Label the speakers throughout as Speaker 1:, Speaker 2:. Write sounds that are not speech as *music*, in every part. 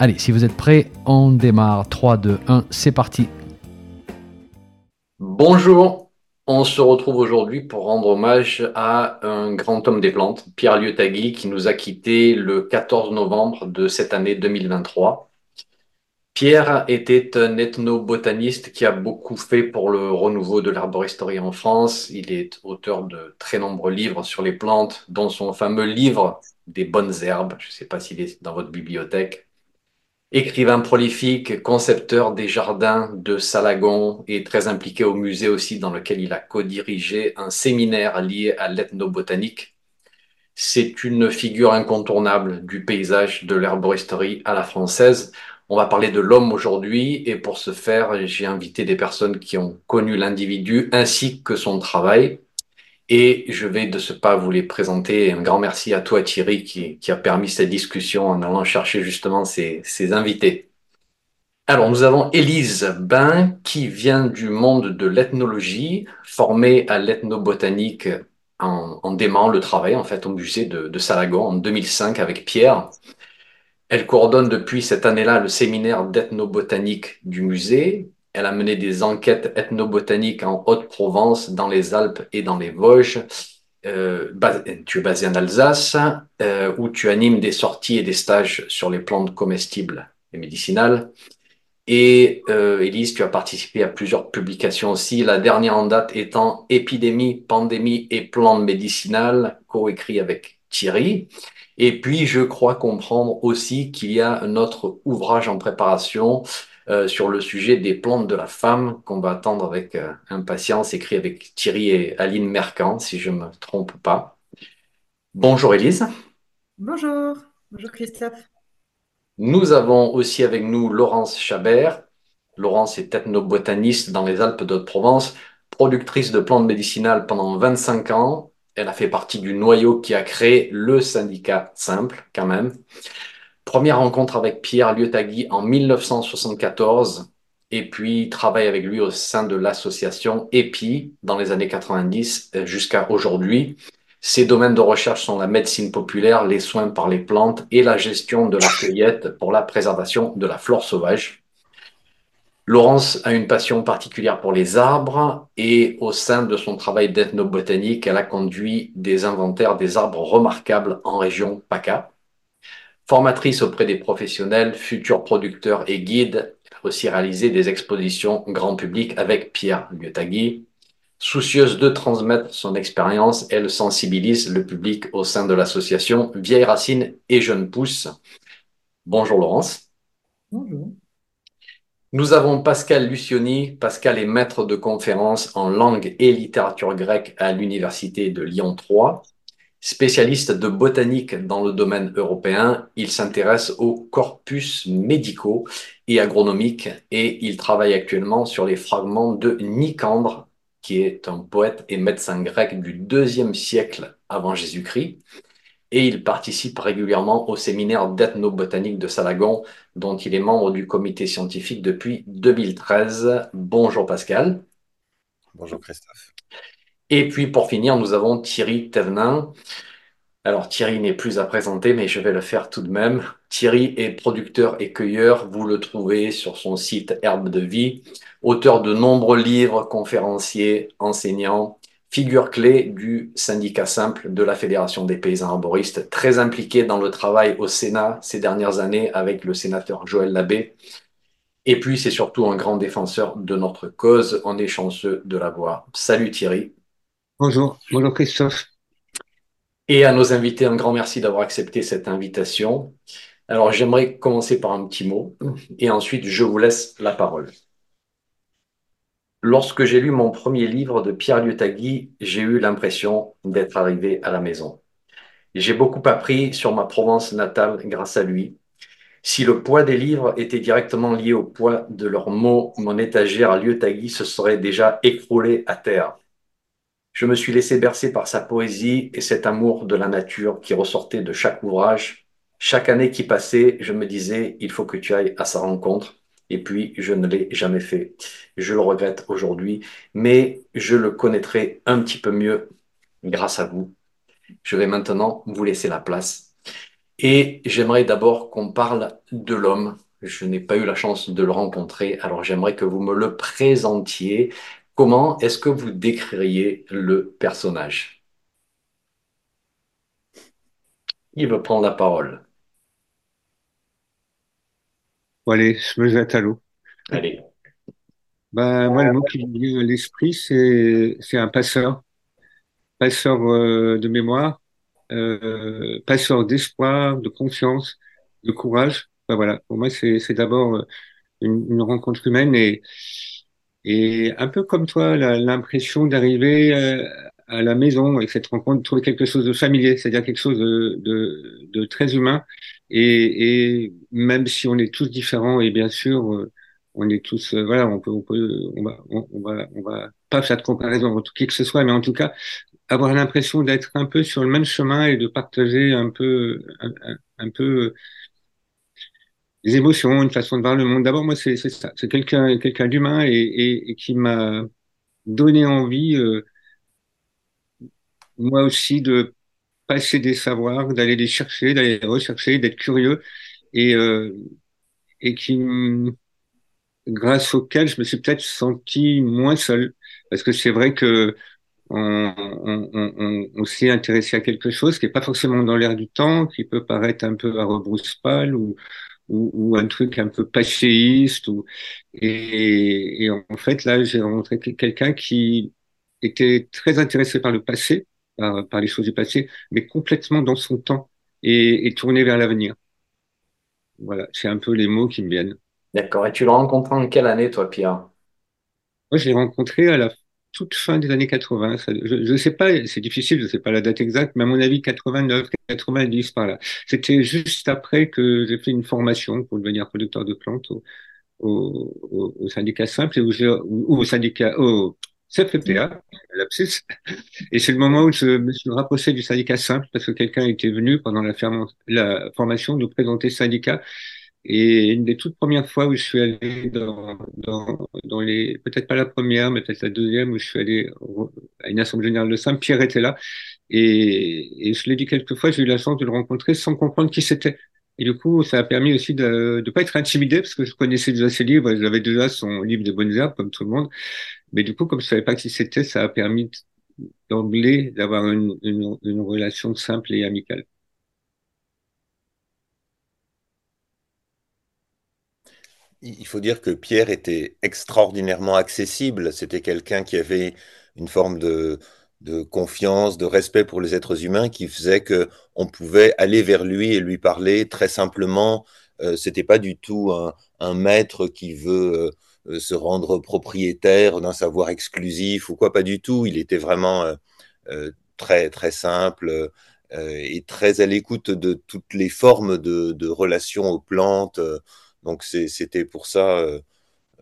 Speaker 1: Allez, si vous êtes prêts, on démarre. 3, 2, 1, c'est parti.
Speaker 2: Bonjour, on se retrouve aujourd'hui pour rendre hommage à un grand homme des plantes, Pierre Liotagui, qui nous a quittés le 14 novembre de cette année 2023. Pierre était un ethnobotaniste qui a beaucoup fait pour le renouveau de l'arboristerie en France. Il est auteur de très nombreux livres sur les plantes, dont son fameux livre des bonnes herbes. Je ne sais pas s'il est dans votre bibliothèque. Écrivain prolifique, concepteur des jardins de Salagon et très impliqué au musée aussi dans lequel il a co-dirigé un séminaire lié à l'ethnobotanique. C'est une figure incontournable du paysage de l'herboristerie à la française. On va parler de l'homme aujourd'hui et pour ce faire, j'ai invité des personnes qui ont connu l'individu ainsi que son travail. Et je vais de ce pas vous les présenter. Un grand merci à toi Thierry qui, a permis cette discussion en allant chercher justement ces, invités. Alors nous avons Élise Bain qui vient du monde de l'ethnologie, formée à l'ethnobotanique en, en le travail en fait au musée de, de Salagon en 2005 avec Pierre. Elle coordonne depuis cette année-là le séminaire d'ethnobotanique du musée elle a mené des enquêtes ethnobotaniques en Haute-Provence, dans les Alpes et dans les Vosges. Euh, tu es basé en Alsace, euh, où tu animes des sorties et des stages sur les plantes comestibles et médicinales. Et euh, Élise, tu as participé à plusieurs publications aussi, la dernière en date étant Épidémie, pandémie et plantes médicinales, co-écrit avec Thierry. Et puis, je crois comprendre aussi qu'il y a un autre ouvrage en préparation euh, sur le sujet des plantes de la femme qu'on va attendre avec euh, impatience, écrit avec Thierry et Aline Mercant, si je ne me trompe pas. Bonjour Élise.
Speaker 3: Bonjour. Bonjour Christophe.
Speaker 2: Nous avons aussi avec nous Laurence Chabert. Laurence est ethnobotaniste dans les Alpes de Provence, productrice de plantes médicinales pendant 25 ans. Elle a fait partie du noyau qui a créé le syndicat Simple, quand même. Première rencontre avec Pierre Liotagui en 1974 et puis travaille avec lui au sein de l'association EPI dans les années 90 euh, jusqu'à aujourd'hui. Ses domaines de recherche sont la médecine populaire, les soins par les plantes et la gestion de la cueillette pour la préservation de la flore sauvage. Laurence a une passion particulière pour les arbres et au sein de son travail d'ethnobotanique, elle a conduit des inventaires des arbres remarquables en région PACA. Formatrice auprès des professionnels, futurs producteurs et guides, elle a aussi réalisé des expositions grand public avec Pierre Liotagui. Soucieuse de transmettre son expérience, elle sensibilise le public au sein de l'association Vieilles Racines et Jeunes Pousses. Bonjour Laurence.
Speaker 3: Bonjour.
Speaker 2: Nous avons Pascal Lucioni. Pascal est maître de conférences en langue et littérature grecque à l'Université de Lyon 3. Spécialiste de botanique dans le domaine européen, il s'intéresse aux corpus médicaux et agronomiques et il travaille actuellement sur les fragments de Nicandre, qui est un poète et médecin grec du deuxième siècle avant Jésus-Christ. Et il participe régulièrement au séminaire d'ethnobotanique de Salagon, dont il est membre du comité scientifique depuis 2013. Bonjour Pascal.
Speaker 4: Bonjour Christophe.
Speaker 2: Et puis pour finir, nous avons Thierry Thévenin. Alors Thierry n'est plus à présenter, mais je vais le faire tout de même. Thierry est producteur et cueilleur. Vous le trouvez sur son site Herbe de Vie. Auteur de nombreux livres, conférencier, enseignant, figure clé du syndicat simple de la Fédération des paysans arboristes, très impliqué dans le travail au Sénat ces dernières années avec le sénateur Joël Labbé. Et puis, c'est surtout un grand défenseur de notre cause. On est chanceux de l'avoir. Salut Thierry.
Speaker 5: Bonjour, bonjour Christophe.
Speaker 2: Et à nos invités, un grand merci d'avoir accepté cette invitation. Alors, j'aimerais commencer par un petit mot et ensuite je vous laisse la parole. Lorsque j'ai lu mon premier livre de Pierre Liotagui, j'ai eu l'impression d'être arrivé à la maison. J'ai beaucoup appris sur ma Provence natale grâce à lui. Si le poids des livres était directement lié au poids de leurs mots, mon étagère à Lieu-Tagui se serait déjà écroulée à terre. Je me suis laissé bercer par sa poésie et cet amour de la nature qui ressortait de chaque ouvrage. Chaque année qui passait, je me disais, il faut que tu ailles à sa rencontre. Et puis, je ne l'ai jamais fait. Je le regrette aujourd'hui, mais je le connaîtrai un petit peu mieux grâce à vous. Je vais maintenant vous laisser la place. Et j'aimerais d'abord qu'on parle de l'homme. Je n'ai pas eu la chance de le rencontrer, alors j'aimerais que vous me le présentiez. Comment est-ce que vous décririez le personnage? Il veut prendre la parole?
Speaker 5: Bon, allez, je me jette à l'eau.
Speaker 2: Allez.
Speaker 5: Ben, moi, le mot qui me vient à l'esprit, c'est, c'est un passeur. Passeur euh, de mémoire, euh, passeur d'espoir, de confiance, de courage. Ben, voilà, pour moi, c'est, c'est d'abord euh, une, une rencontre humaine et, et un peu comme toi, l'impression d'arriver euh, à la maison avec cette rencontre, de trouver quelque chose de familier, c'est-à-dire quelque chose de, de, de très humain. Et, et même si on est tous différents, et bien sûr, euh, on est tous, euh, voilà, on peut, on peut, on va, on, va, on va pas faire de comparaison entre qui que ce soit, mais en tout cas, avoir l'impression d'être un peu sur le même chemin et de partager un peu, un peu des émotions, une façon de voir le monde. D'abord, moi, c'est ça, c'est quelqu'un, quelqu'un d'humain et, qui m'a donné envie, euh, moi aussi, de passer des savoirs, d'aller les chercher, d'aller les rechercher, d'être curieux et, euh, et qui, grâce auquel je me suis peut-être senti moins seul. Parce que c'est vrai que on, on, s'est intéressé à quelque chose qui est pas forcément dans l'air du temps, qui peut paraître un peu à rebrousse-poil ou, ou, ou un truc un peu passéiste. Ou, et, et en fait, là, j'ai rencontré quelqu'un qui était très intéressé par le passé, par, par les choses du passé, mais complètement dans son temps et, et tourné vers l'avenir. Voilà, c'est un peu les mots qui me viennent.
Speaker 2: D'accord. Et tu l'as rencontré en quelle année, toi, Pierre?
Speaker 5: Moi, je l'ai rencontré à la toute fin des années 80. Ça- je ne sais pas, c'est difficile, je ne sais pas la date exacte, mais à mon avis, 89, 90 par là. C'était juste après que j'ai fait une formation pour devenir producteur de plantes au, au, au, syndicat simple et où au syndicat, au CFPA. Et c'est le moment où je me suis rapproché du syndicat simple parce que quelqu'un était venu pendant la, la formation nous présenter le syndicat. Et une des toutes premières fois où je suis allé dans, dans, dans les, peut-être pas la première, mais peut-être la deuxième, où je suis allé à une assemblée générale de Saint-Pierre était là. Et, et je l'ai dit quelques fois, j'ai eu la chance de le rencontrer sans comprendre qui c'était. Et du coup, ça a permis aussi de ne pas être intimidé, parce que je connaissais déjà ses livres, j'avais déjà son livre des bonnes herbes, comme tout le monde. Mais du coup, comme je savais pas qui c'était, ça a permis d'emblée d'avoir une, une relation simple et amicale.
Speaker 4: Il faut dire que Pierre était extraordinairement accessible. C'était quelqu'un qui avait une forme de, confiance, de respect pour les êtres humains qui faisait que on pouvait aller vers lui et lui parler très simplement. Euh, c'était pas du tout un, maître qui veut euh, se rendre propriétaire d'un savoir exclusif ou quoi, pas du tout. Il était vraiment euh, très très simple et très à l'écoute de toutes les formes de relations aux plantes. Donc c'était pour ça, euh,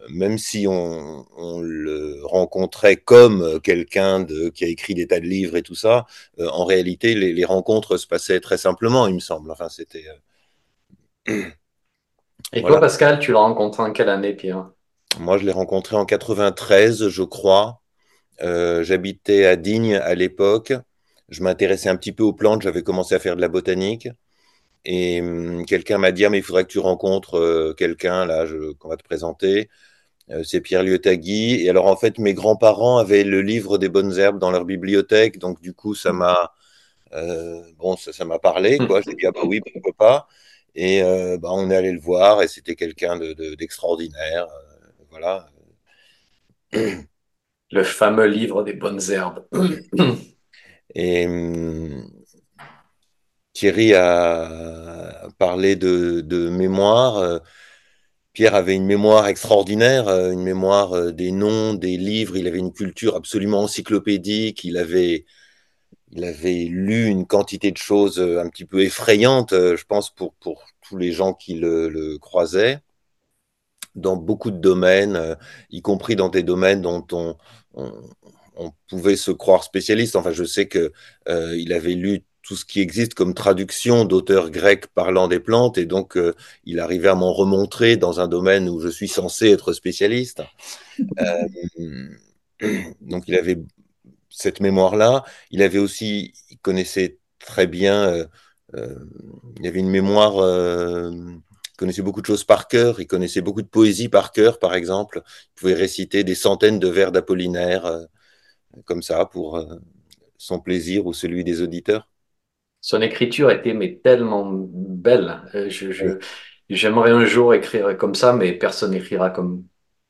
Speaker 4: même si on, on, le rencontrait comme quelqu'un qui a écrit des tas de livres et tout ça, euh, en réalité les, les, rencontres se passaient très simplement, il me semble. Enfin, c'était.
Speaker 2: Euh... Et voilà. toi, Pascal, tu l'as rencontré en quelle année, Pierre?
Speaker 4: Moi, je l'ai rencontré en 93, je crois. J'habitais à Digne à l'époque. Je m'intéressais un petit peu aux plantes. J'avais commencé à faire de la botanique. Et hum, quelqu'un m'a dit, ah, mais il faudrait que tu rencontres euh, quelqu'un, là, qu'on va te présenter. Euh, c'est Pierre Liotagui. Et alors, en fait, mes grands-parents avaient le livre des bonnes herbes dans leur bibliothèque. Donc, du coup, ça m'a euh, bon, ça, m'a parlé, quoi. J'ai dit, ah bah oui, pourquoi pas. Et bah, on est allé le voir et c'était quelqu'un d'extraordinaire. De, de, voilà.
Speaker 2: Le fameux livre des bonnes herbes.
Speaker 4: et hum, Thierry a parlé de, mémoire. Pierre avait une mémoire extraordinaire, une mémoire des noms, des livres. Il avait une culture absolument encyclopédique. Il avait, il avait lu une quantité de choses un petit peu effrayantes, je pense, pour, pour tous les gens qui le, croisaient dans beaucoup de domaines, y compris dans des domaines dont on, pouvait se croire spécialiste. Enfin, je sais qu'il il avait lu tout ce qui existe comme traduction d'auteurs grecs parlant des plantes, et donc euh, il arrivait à m'en remontrer dans un domaine où je suis censé être spécialiste. *laughs* Euh, *clears throat* donc il avait cette mémoire-là. Il avait aussi, il connaissait très bien, euh, il avait une mémoire, il connaissait beaucoup de choses par cœur, il connaissait beaucoup de poésie par cœur, par exemple. Il pouvait réciter des centaines de vers d'Apollinaire, comme ça, pour son plaisir ou celui des auditeurs
Speaker 2: son écriture était mais tellement belle. Euh, je, j'aimerais un jour écrire comme ça, mais personne n'écrira comme,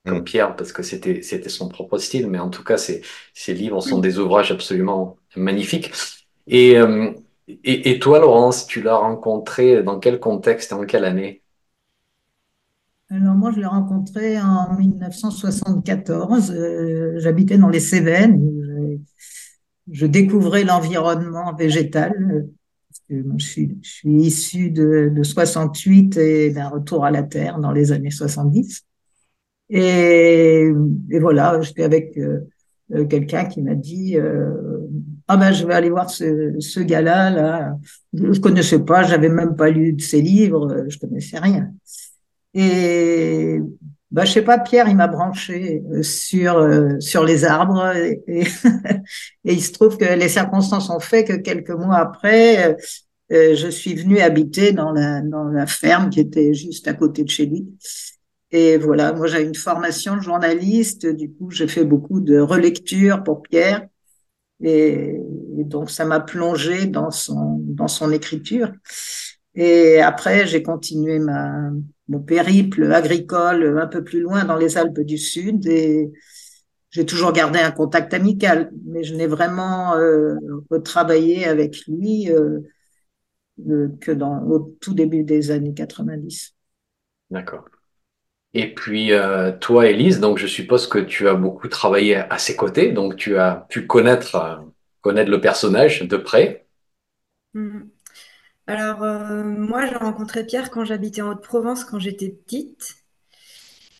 Speaker 2: comme mm. Pierre parce que c'était, c'était son propre style. Mais en tout cas, ses, ses livres sont des ouvrages absolument magnifiques. Et, euh, et, et, toi, Laurence, tu l'as rencontré dans quel contexte et en quelle année?
Speaker 3: Alors moi, je l'ai rencontré en 1974. Euh, j'habitais dans les Cévennes. Je, je découvrais l'environnement végétal je suis, je suis issu de, de 68 et d'un retour à la Terre dans les années 70. Et, et voilà, j'étais avec euh, euh, quelqu'un qui m'a dit euh, ah ben je vais aller voir ce, ce gars-là là. Je connaissais pas, j'avais même pas lu de ses livres, je connaissais rien. Et bah je sais pas, Pierre, il m'a branché sur sur les arbres et, *laughs* et, il se trouve que les circonstances ont fait que quelques mois après, euh, je suis venue habiter dans la, dans la ferme qui était juste à côté de chez lui. Et voilà, moi j'ai une formation de journaliste, du coup j'ai fait beaucoup de relecture pour Pierre. Et, donc ça m'a plongé dans son, dans son écriture. Et après j'ai continué ma, mon périple agricole un peu plus loin dans les Alpes du Sud et j'ai toujours gardé un contact amical, mais je n'ai vraiment euh, retravaillé avec lui euh, que dans, au tout début des années 90.
Speaker 2: D'accord. Et puis, euh, toi, Élise, donc je suppose que tu as beaucoup travaillé à ses côtés, donc tu as pu connaître, euh, connaître le personnage de près.
Speaker 6: Mhm. Alors, euh, moi, j'ai rencontré Pierre quand j'habitais en Haute-Provence, quand j'étais petite.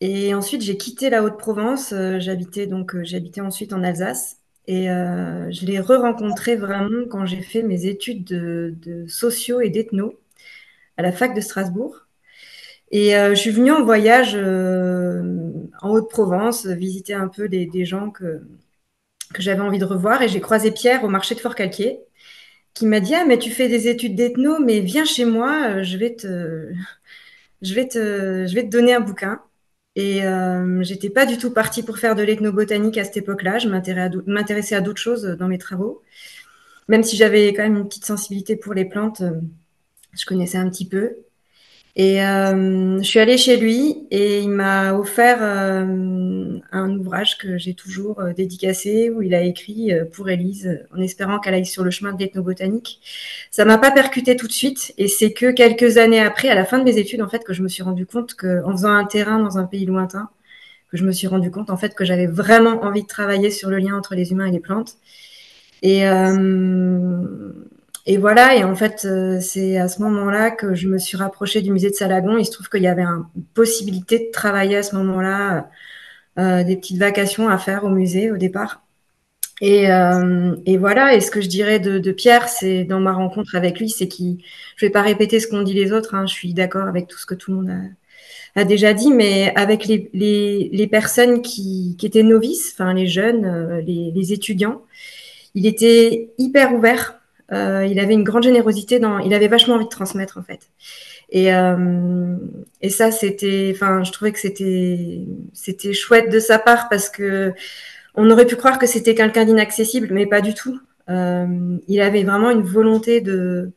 Speaker 6: Et ensuite, j'ai quitté la Haute-Provence. j'habitais donc, j'habitais ensuite en Alsace. Et euh, je l'ai re-rencontré vraiment quand j'ai fait mes études de, sociaux et d'ethno à la fac de Strasbourg. Et euh, je suis venue en voyage euh, en Haute-Provence, visiter un peu des, gens que, que j'avais envie de revoir. Et j'ai croisé Pierre au marché de Fort-Calquier, qui m'a dit Ah, mais tu fais des études d'ethno, mais viens chez moi, je vais te, je vais te, je vais te donner un bouquin. Et euh, j'étais pas du tout partie pour faire de l'ethnobotanique à cette époque-là. Je m'intéressais à d'autres choses dans mes travaux. Même si j'avais quand même une petite sensibilité pour les plantes, euh, je connaissais un petit peu. Et euh, je suis allée chez lui et il m'a offert euh, un ouvrage que j'ai toujours euh, dédicacé où il a écrit pour Élise en espérant qu'elle aille sur le chemin de l'ethnobotanique. Ça m'a pas percuté tout de suite et c'est que quelques années après, à la fin de mes études, en fait, que je me suis rendu compte que en faisant un terrain dans un pays lointain, que je me suis rendu compte en fait que j'avais vraiment envie de travailler sur le lien entre les humains et les plantes. Et et voilà, et en fait, euh, c'est à ce moment-là que je me suis rapprochée du musée de Salagon. Il se trouve qu'il y avait une possibilité de travailler à ce moment-là, euh, des petites vacations à faire au musée au départ. Et, euh, et voilà, et ce que je dirais de, de Pierre, c'est dans ma rencontre avec lui, c'est qu'il, je vais pas répéter ce qu'ont dit les autres, hein, je suis d'accord avec tout ce que tout le monde a, a déjà dit, mais avec les, les, les personnes qui, qui, étaient novices, enfin les jeunes, euh, les, les étudiants, il était hyper ouvert euh, il avait une grande générosité il avait vachement envie de transmettre en fait. Et, euh, ça, c'était, enfin, je trouvais que c'était, chouette de sa part parce que on aurait pu croire que c'était quelqu'un d'inaccessible, mais pas du tout. Euh, il avait vraiment une volonté de,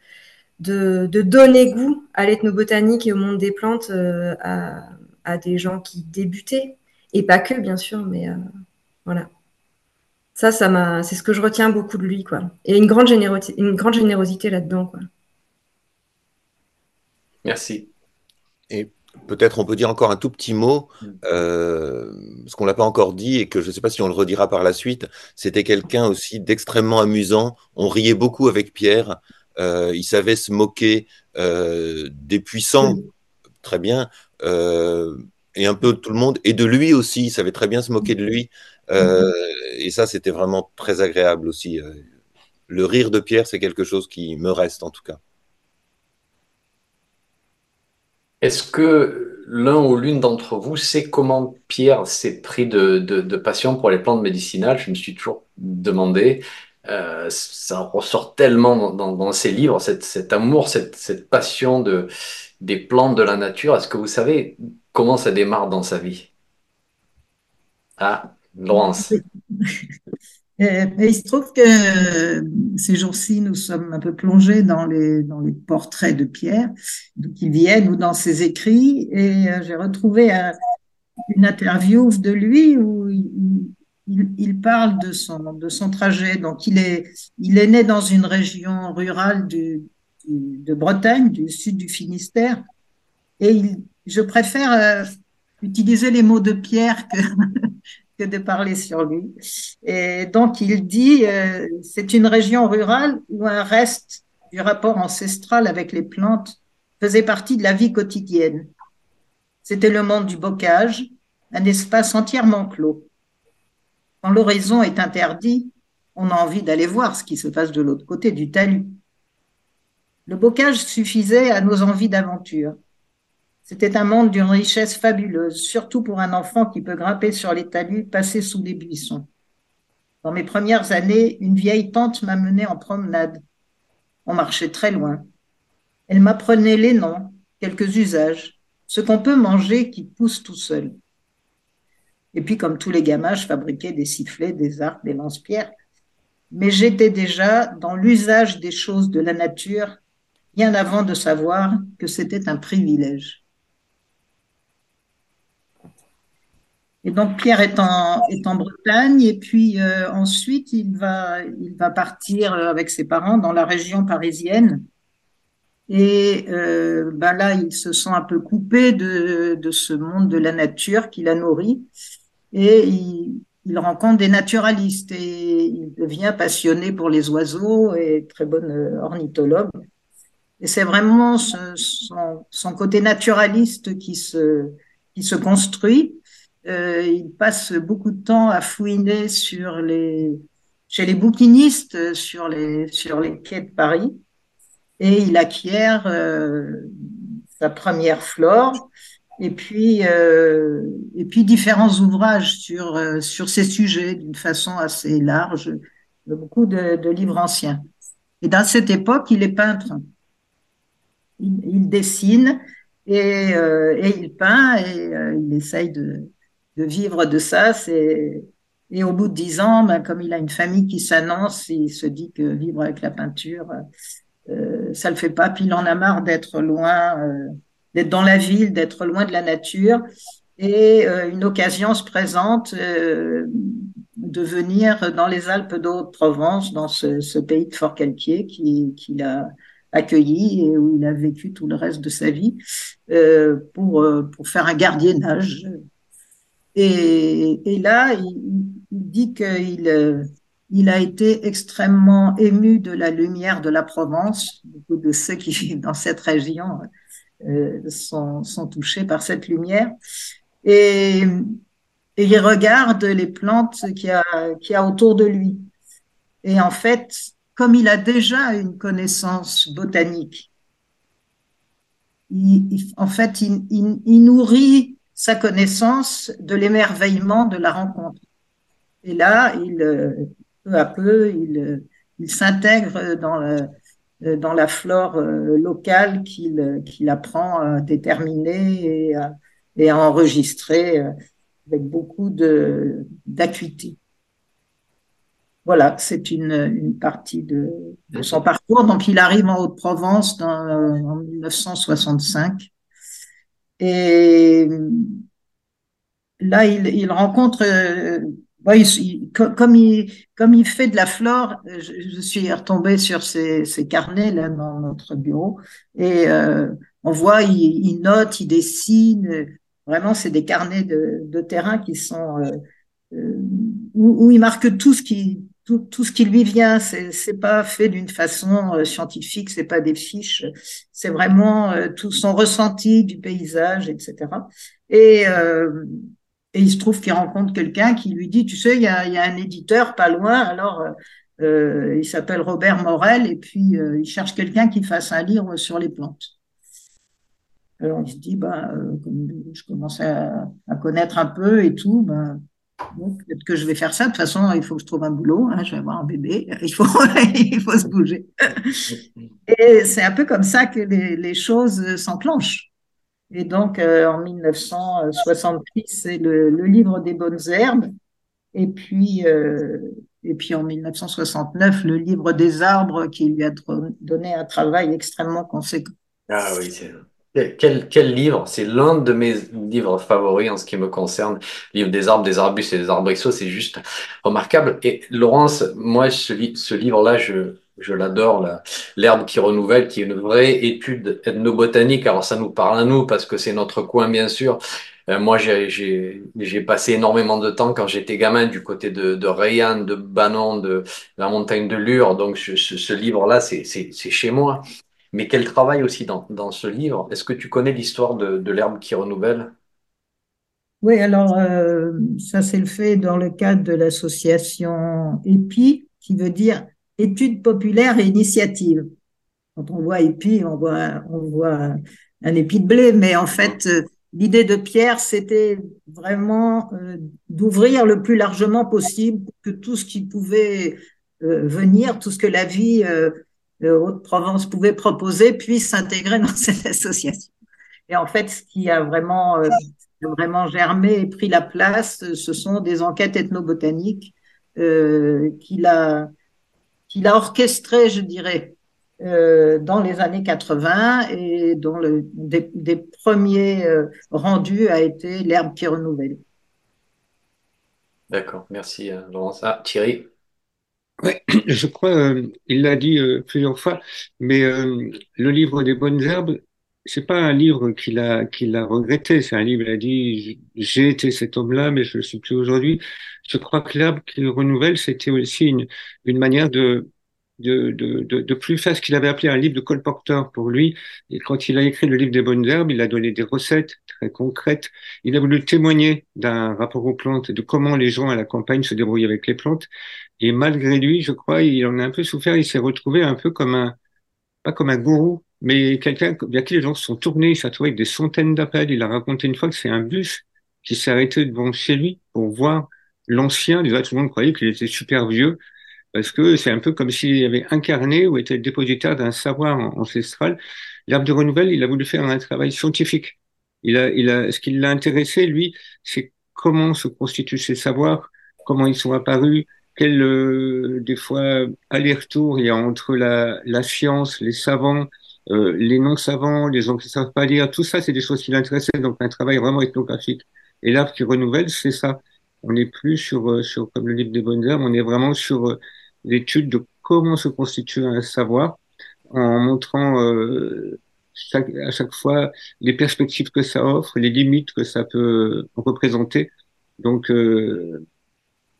Speaker 6: de, donner goût à l'ethnobotanique et au monde des plantes euh, à, à, des gens qui débutaient et pas que, bien sûr, mais euh, voilà ça, ça m'a, c'est ce que je retiens beaucoup de lui, quoi. Et une grande générosité, une grande générosité là-dedans, quoi.
Speaker 2: Merci.
Speaker 4: Et peut-être on peut dire encore un tout petit mot, mm. euh, ce qu'on l'a pas encore dit et que je ne sais pas si on le redira par la suite. C'était quelqu'un aussi d'extrêmement amusant. On riait beaucoup avec Pierre. Euh, il savait se moquer euh, des puissants, très bien, euh, et un peu de tout le monde, et de lui aussi. Il savait très bien se moquer de lui. Euh, et ça, c'était vraiment très agréable aussi. Le rire de Pierre, c'est quelque chose qui me reste en tout cas.
Speaker 2: Est-ce que l'un ou l'une d'entre vous sait comment Pierre s'est pris de, de, passion pour les plantes médicinales? Je me suis toujours demandé. Euh, ça ressort tellement dans, dans, ses livres, cette, cet amour, cette, cette, passion de, des plantes de la nature. Est-ce que vous savez comment ça démarre dans sa vie? Ah,
Speaker 3: Euh, il se trouve que euh, ces jours-ci, nous sommes un peu plongés dans les, portraits de Pierre, qui viennent ou dans ses écrits, et euh, j'ai retrouvé une interview de lui où il, parle de son, trajet. Donc, il est, né dans une région rurale de Bretagne, du sud du Finistère, et je préfère utiliser les mots de Pierre que de parler sur lui. Et donc, il dit, euh, c'est une région rurale où un reste du rapport ancestral avec les plantes faisait partie de la vie quotidienne. C'était le monde du bocage, un espace entièrement clos. Quand l'horizon est interdit, on a envie d'aller voir ce qui se passe de l'autre côté du talus. Le bocage suffisait à nos envies d'aventure. C'était un monde d'une richesse fabuleuse, surtout pour un enfant qui peut grimper sur les talus, passer sous les buissons. Dans mes premières années, une vieille tante m'a mené en promenade. On marchait très loin. Elle m'apprenait les noms, quelques usages, ce qu'on peut manger qui pousse tout seul. Et puis, comme tous les gamins, je fabriquais des sifflets, des arcs, des lance-pierres. Mais j'étais déjà dans l'usage des choses de la nature bien avant de savoir que c'était un privilège. Et donc Pierre est en, Bretagne et puis euh, ensuite il va, il va partir euh, avec ses parents dans la région parisienne. Et euh, ben là, il se sent un peu coupé de, de ce monde de la nature qui l'a nourri. Et il, il rencontre des naturalistes et il devient passionné pour les oiseaux et très bon ornithologue. Et c'est vraiment son, son, côté naturaliste qui se, qui se construit. Euh, il passe beaucoup de temps à fouiner sur les, chez les bouquinistes sur les, sur les quais de Paris et il acquiert euh, sa première flore et puis, euh, et puis différents ouvrages sur, euh, sur ces sujets d'une façon assez large, beaucoup de, de livres anciens. Et dans cette époque, il est peintre. Il, il dessine et, euh, et, il peint et il essaye de, de vivre de ça. C'est et au bout de dix ans, ben, comme il a une famille qui s'annonce, il se dit que vivre avec la peinture, euh, ça le fait pas. Puis il en a marre d'être loin, euh, d'être dans la ville, d'être loin de la nature. Et euh, une occasion se présente euh, de venir dans les Alpes d'Haute-Provence, dans ce, ce, pays de Fort-Calquier qu'il qui a accueilli et où il a vécu tout le reste de sa vie euh, pour, pour faire un gardiennage et, et là, il, dit qu'il euh, il a été extrêmement ému de la lumière de la Provence. Beaucoup de ceux qui vivent *laughs* dans cette région euh, sont, sont, touchés par cette lumière. Et, et il regarde les plantes qu'il y, a, qu'il y a autour de lui. Et en fait, comme il a déjà une connaissance botanique, il, en fait, il, il nourrit sa connaissance de l'émerveillement de la rencontre. Et là, euh, peu à peu, il, il s'intègre dans, le, dans la flore euh, locale qu'il qu'il apprend à déterminer et à, et à enregistrer euh, avec beaucoup d'acuité. Voilà, c'est une, une partie de, de, son parcours. Donc, il arrive en Haute-Provence en 1965 et là, il, il rencontre, euh, il, comme, il, comme il fait de la flore, je, je suis retombée sur ses, ses, carnets là dans notre bureau et euh, on voit, il, il, note, il dessine. Vraiment, c'est des carnets de, de, terrain qui sont euh, euh où, où, il marque tout ce qui tout, tout, ce qui lui vient. C'est, c'est pas fait d'une façon euh, scientifique, c'est pas des fiches. C'est vraiment euh, tout son ressenti du paysage, etc. Et, euh, et il se trouve qu'il rencontre quelqu'un qui lui dit, tu sais, il y a, y a, un éditeur pas loin, alors euh, il s'appelle Robert Morel, et puis il cherche quelqu'un qui fasse un livre sur les plantes. Alors il se dit, bah, je commençais à, à, connaître un peu et tout, ben, peut-être que je vais faire ça. De toute façon, il faut que je trouve un boulot. Hein, je vais avoir un bébé. *laughs* Il faut, il faut se bouger. *laughs* Et c'est un peu comme ça que les, les choses s'enclenchent. Et donc, euh, en 1966, c'est le, le, livre des bonnes herbes. Et puis, euh, et puis en 1969, le livre des arbres qui lui a donné un travail extrêmement conséquent.
Speaker 2: Ah oui, c'est quel, quel livre? C'est l'un de mes livres favoris en ce qui me concerne. Livre des arbres, des arbustes et des arbrisseaux, c'est juste remarquable. Et Laurence, moi, ce, livre-là, je, je l'adore, l'herbe qui renouvelle, qui est une vraie étude ethnobotanique. Alors, ça nous parle à nous parce que c'est notre coin, bien sûr. Euh, moi, j'ai passé énormément de temps quand j'étais gamin du côté de, de Rayan, de Banon, de, la montagne de Lure. Donc, ce, ce livre-là, c'est chez moi. Mais quel travail aussi dans, dans ce livre? Est-ce que tu connais l'histoire de, de l'herbe qui renouvelle?
Speaker 3: Oui, alors euh, ça c'est le fait dans le cadre de l'association EPI, qui veut dire études populaires et initiatives. Quand on voit EPI, on voit, on voit un épi de blé, mais en fait, euh, l'idée de Pierre, c'était vraiment euh, d'ouvrir le plus largement possible que tout ce qui pouvait venir, tout ce que la vie euh, Haute-Provence pouvait proposer puisse s'intégrer dans *laughs* cette association. Et en fait, ce qui a vraiment, euh, vraiment germé et pris la place, ce sont des enquêtes ethnobotaniques euh, qu'il a, a orchestrées, je dirais, euh, dans les années 80 et dont le, des, des premiers euh, rendus a été l'herbe qui renouvelle.
Speaker 2: D'accord, merci euh, Laurence. Ah, Thierry?
Speaker 5: Oui, *clears throat* je crois, euh, il l'a dit euh, plusieurs fois, mais euh, le livre des bonnes herbes, c'est pas un livre qu'il a qu'il a regretté. C'est un livre. Il a dit j'ai été cet homme-là, mais je le suis plus aujourd'hui. Je crois que l'herbe qu'il renouvelle, c'était aussi une une manière de de, de, de, de plus faire qu'il avait appelé un livre de colporteur pour lui. Et quand il a écrit le livre des bonnes herbes, il a donné des recettes très concrètes. Il a voulu témoigner d'un rapport aux plantes, de comment les gens à la campagne se débrouillent avec les plantes. Et malgré lui, je crois, il en a un peu souffert. Il s'est retrouvé un peu comme un, pas comme un gourou, mais quelqu'un bien qui les gens se sont tournés. Il s'est retrouvé avec des centaines d'appels. Il a raconté une fois que c'est un bus qui s'est arrêté devant chez lui pour voir l'ancien. Déjà, tout le monde croyait qu'il était super vieux parce que c'est un peu comme s'il avait incarné ou était dépositaire d'un savoir ancestral. L'arbre de renouvelle, il a voulu faire un travail scientifique. Il a, il a, ce qui l'a intéressé, lui, c'est comment se constituent ces savoirs, comment ils sont apparus, quel euh, des fois aller-retour il y a entre la, la science, les savants, euh, les non-savants, les gens qui ne savent pas lire, tout ça, c'est des choses qui l'intéressaient, donc un travail vraiment ethnographique. Et l'arbre qui renouvelle, c'est ça. On n'est plus sur, euh, sur, comme le livre des bonnes herbes, on est vraiment sur euh, l'étude de comment se constitue un savoir, en montrant euh, chaque, à chaque fois les perspectives que ça offre, les limites que ça peut représenter. Donc, euh,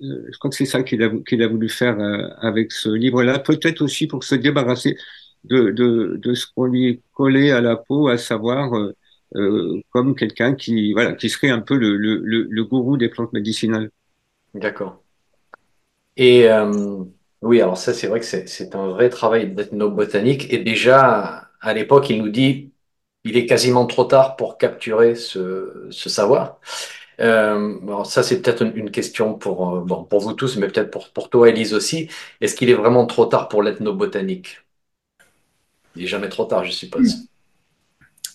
Speaker 5: euh, je crois que c'est ça qu'il a, qu'il a voulu faire euh, avec ce livre-là, peut-être aussi pour se débarrasser de, de, de ce qu'on lui collait à la peau, à savoir euh, euh, comme quelqu'un qui, voilà, qui serait un peu le, le, le, le gourou des plantes médicinales.
Speaker 2: D'accord. Et euh, oui, alors ça, c'est vrai que c'est un vrai travail d'ethnobotanique. Et déjà, à l'époque, il nous dit, il est quasiment trop tard pour capturer ce, ce savoir. Euh, bon, ça, c'est peut-être une, question pour, euh, bon, pour vous tous, mais peut-être pour, pour toi, Elise aussi. Est-ce qu'il est vraiment trop tard pour l'ethnobotanique? Il n'est jamais trop tard, je suppose.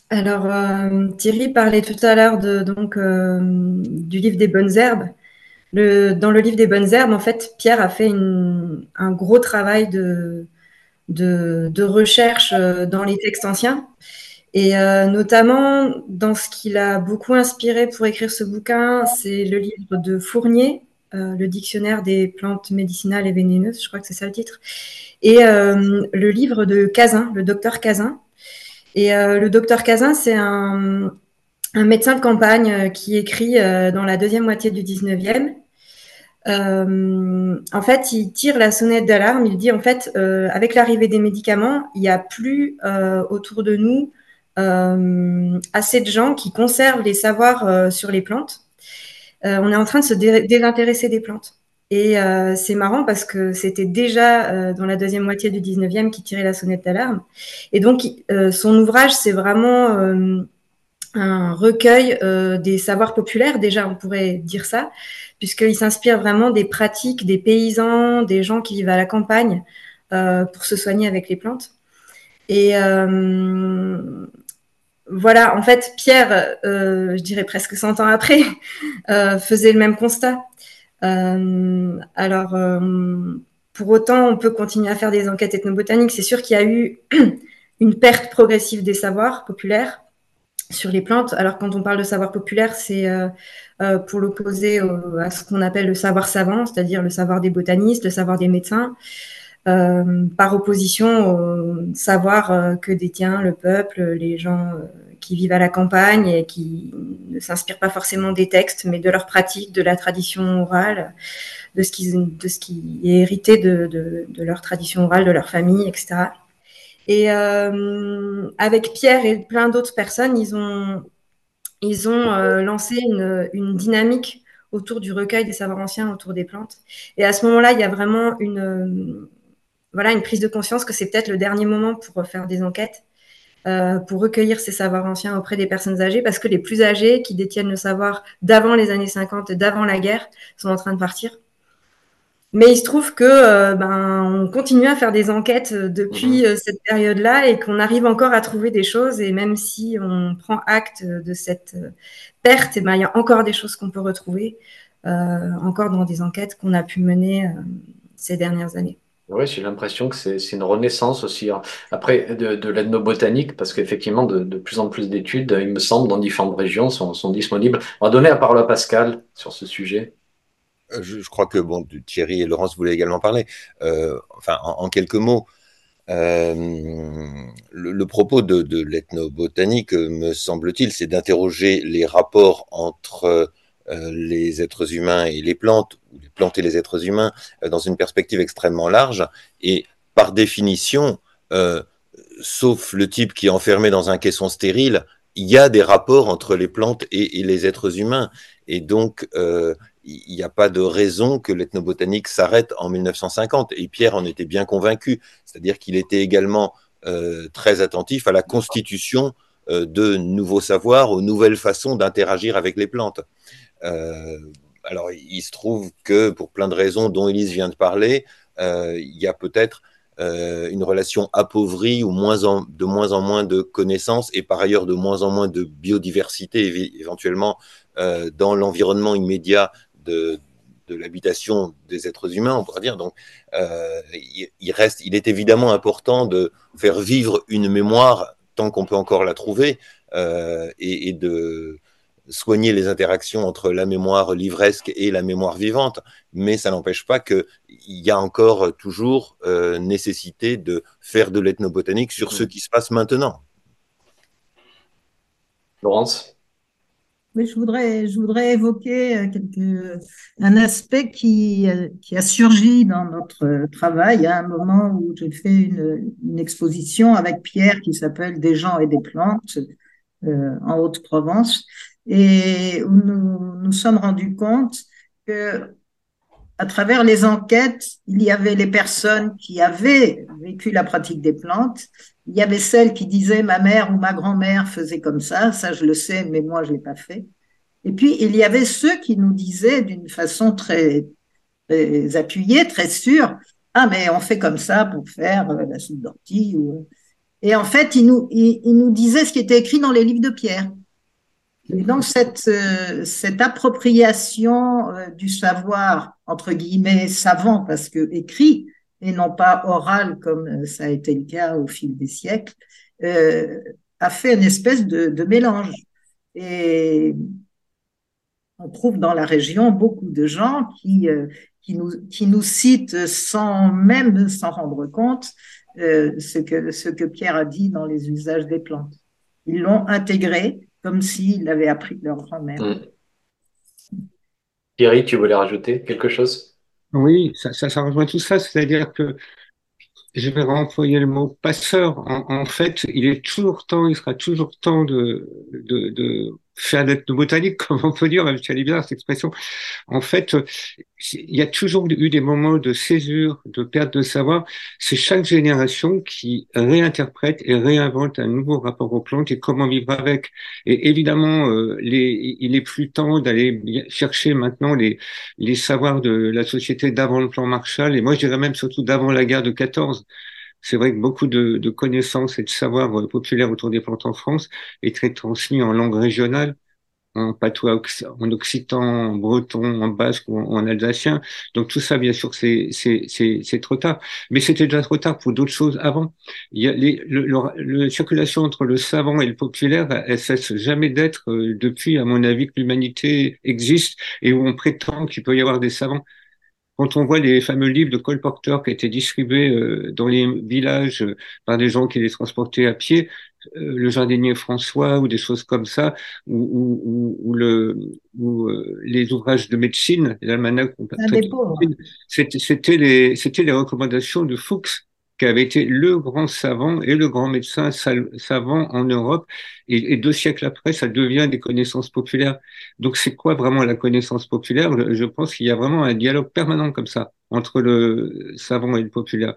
Speaker 6: Alors, euh, Thierry parlait tout à l'heure donc, euh, du livre des bonnes herbes. Dans le livre des bonnes herbes, en fait, Pierre a fait un gros travail de, recherche euh, dans les textes anciens. Et euh, notamment, dans ce qui l'a beaucoup inspiré pour écrire ce bouquin, c'est le livre de Fournier, euh, le dictionnaire des plantes médicinales et vénéneuses, je crois que c'est ça le titre, et le livre de Cazin, le docteur Cazin. Et le docteur Cazin, c'est un, un, médecin de campagne euh, qui écrit dans la deuxième moitié du 19e. euh, en fait, il tire la sonnette d'alarme. Il dit en fait, euh, avec l'arrivée des médicaments, il n'y a plus euh, autour de nous assez de gens qui conservent les savoirs sur les plantes. on est en train de se désintéresser des plantes. Et c'est marrant parce que c'était déjà dans la deuxième moitié du 19e qui tirait la sonnette d'alarme. Et donc, son ouvrage, c'est vraiment un recueil des savoirs populaires, déjà, on pourrait dire ça, puisqu'il s'inspire vraiment des pratiques des paysans, des gens qui vivent à la campagne euh, pour se soigner avec les plantes. Et euh, voilà, en fait, Pierre, euh, je dirais presque 100 ans après, *laughs* faisait le même constat. alors, pour autant, on peut continuer à faire des enquêtes ethnobotaniques. C'est sûr qu'il y a eu *clears throat* une perte progressive des savoirs populaires sur les plantes. Alors quand on parle de savoir populaire, c'est euh, euh, pour l'opposer à ce qu'on appelle le savoir savant, c'est-à-dire le savoir des botanistes, le savoir des médecins, euh, par opposition au savoir que détient le peuple, les gens qui vivent à la campagne et qui ne s'inspirent pas forcément des textes, mais de leur pratique, de la tradition orale, de ce qui, est hérité de, de, de leur tradition orale, de leur famille, etc. Et euh, avec Pierre et plein d'autres personnes, ils ont, ils ont euh, lancé une, une, dynamique autour du recueil des savoirs anciens, autour des plantes. Et à ce moment-là, il y a vraiment une, voilà, une prise de conscience que c'est peut-être le dernier moment pour faire des enquêtes, euh, pour recueillir ces savoirs anciens auprès des personnes âgées, parce que les plus âgés qui détiennent le savoir d'avant les années 50, d'avant la guerre, sont en train de partir. Mais il se trouve que euh, ben, on continue à faire des enquêtes euh, depuis mhm. euh, cette période-là et qu'on arrive encore à trouver des choses. Et même si on prend acte de cette perte, et eh ben, il y a encore des choses qu'on peut retrouver, encore dans des enquêtes qu'on a pu mener ces dernières années.
Speaker 2: Oui, j'ai l'impression que c'est une renaissance aussi. Hein. Après, de, de l'ethnobotanique, parce qu'effectivement, de, de, plus en plus d'études, il me semble, dans différentes régions sont, sont disponibles. On va donner la parole à Pascal sur ce sujet.
Speaker 4: Euh, je, crois que bon, Thierry et Laurence voulaient également parler. Euh, enfin, en, quelques mots, euh, le, propos de, l'ethnobotanique, me semble-t-il, c'est d'interroger les rapports entre les êtres humains et les plantes, ou les plantes et les êtres humains, dans une perspective extrêmement large. Et par définition, sauf le type qui est enfermé dans un caisson stérile, il y a des rapports entre les plantes et, les êtres humains. Et donc, il n'y a pas de raison que l'ethnobotanique s'arrête en 1950. Et Pierre en était bien convaincu, c'est-à-dire qu'il était également euh, très attentif à la constitution euh, de nouveaux savoirs, aux nouvelles façons d'interagir avec les plantes. Euh, alors, il se trouve que pour plein de raisons dont Elise vient de parler, il y a peut-être une relation appauvrie ou de moins en moins de connaissances et par ailleurs de moins en moins de biodiversité éventuellement dans l'environnement immédiat de, l'habitation des êtres humains, on pourrait dire. Donc, euh, il, reste, il est évidemment important de faire vivre une mémoire tant qu'on peut encore la trouver euh, et, de soigner les interactions entre la mémoire livresque et la mémoire vivante. Mais ça n'empêche pas qu'il y a encore toujours euh, nécessité de faire de l'ethnobotanique sur ce qui se passe maintenant.
Speaker 2: Laurence?
Speaker 3: Oui, je voudrais, je voudrais évoquer euh, un aspect qui, euh, qui a surgi dans notre travail. À un moment où j'ai fait une, une, exposition avec Pierre qui s'appelle Des gens et des plantes euh, en Haute-Provence. Et où nous nous sommes rendus compte que à travers les enquêtes, il y avait les personnes qui avaient vécu la pratique des plantes, il y avait celles qui disaient ma mère ou ma grand-mère faisait comme ça, ça je le sais, mais moi je l'ai pas fait. Et puis il y avait ceux qui nous disaient d'une façon très, appuyée, très sûre, ah mais on fait comme ça pour faire euh, la soupe d'ortie. Et en fait, il nous, il, nous disait ce qui était écrit dans les livres de Pierre. Et donc cette, euh, cette appropriation euh, du savoir entre guillemets savant parce que écrit et non pas oral comme ça a été le cas au fil des siècles euh, a fait une espèce de, de, mélange et on trouve dans la région beaucoup de gens qui qui nous qui nous citent sans même s'en rendre compte ce que ce que Pierre a dit dans les usages des plantes ils l'ont intégré comme s'ils l'avaient appris de leur grand-mère. Mm.
Speaker 2: Thierry, tu voulais rajouter quelque chose?
Speaker 5: Oui, ça, ça, ça rejoint tout ça, c'est-à-dire que je vais renvoyer le mot passeur. En, fait, il est toujours temps, il sera toujours temps de, de faire botanique, *laughs* comme on peut dire, même si elle est cette expression. En fait, il y a toujours eu des moments de césure, de perte de savoir. C'est chaque génération qui réinterprète et réinvente un nouveau rapport aux plantes et comment vivre avec. Et évidemment, euh, il est plus temps d'aller chercher maintenant les, les savoirs de la société d'avant le plan Marshall, et moi je dirais même surtout d'avant la guerre de 14 c'est vrai que beaucoup de, connaissances et de savoirs populaires autour des plantes en France est très transmis en langue régionale, en patois, en occitan, en breton, en basque ou en, alsacien. Donc tout ça, bien sûr, c'est trop tard. Mais c'était déjà trop tard pour d'autres choses avant. Il y a les, le, le, circulation entre le savant et le populaire, elle cesse jamais d'être euh, depuis, à mon avis, que l'humanité existe et où on prétend qu'il peut y avoir des savants quand on voit les fameux livres de colporteurs qui étaient distribués euh, dans les villages euh, par des gens qui les transportaient à pied, euh, le jardinier François ou des choses comme ça, ou, ou, ou le, ou les ouvrages de médecine, l'almanach, c'était les, c'était les recommandations de Fuchs qui avait été le grand savant et le grand médecin savant en Europe. Et, deux siècles après, ça devient des connaissances populaires. Donc, c'est quoi vraiment la connaissance populaire? Je pense qu'il y a vraiment un dialogue permanent comme ça entre le savant et le populaire.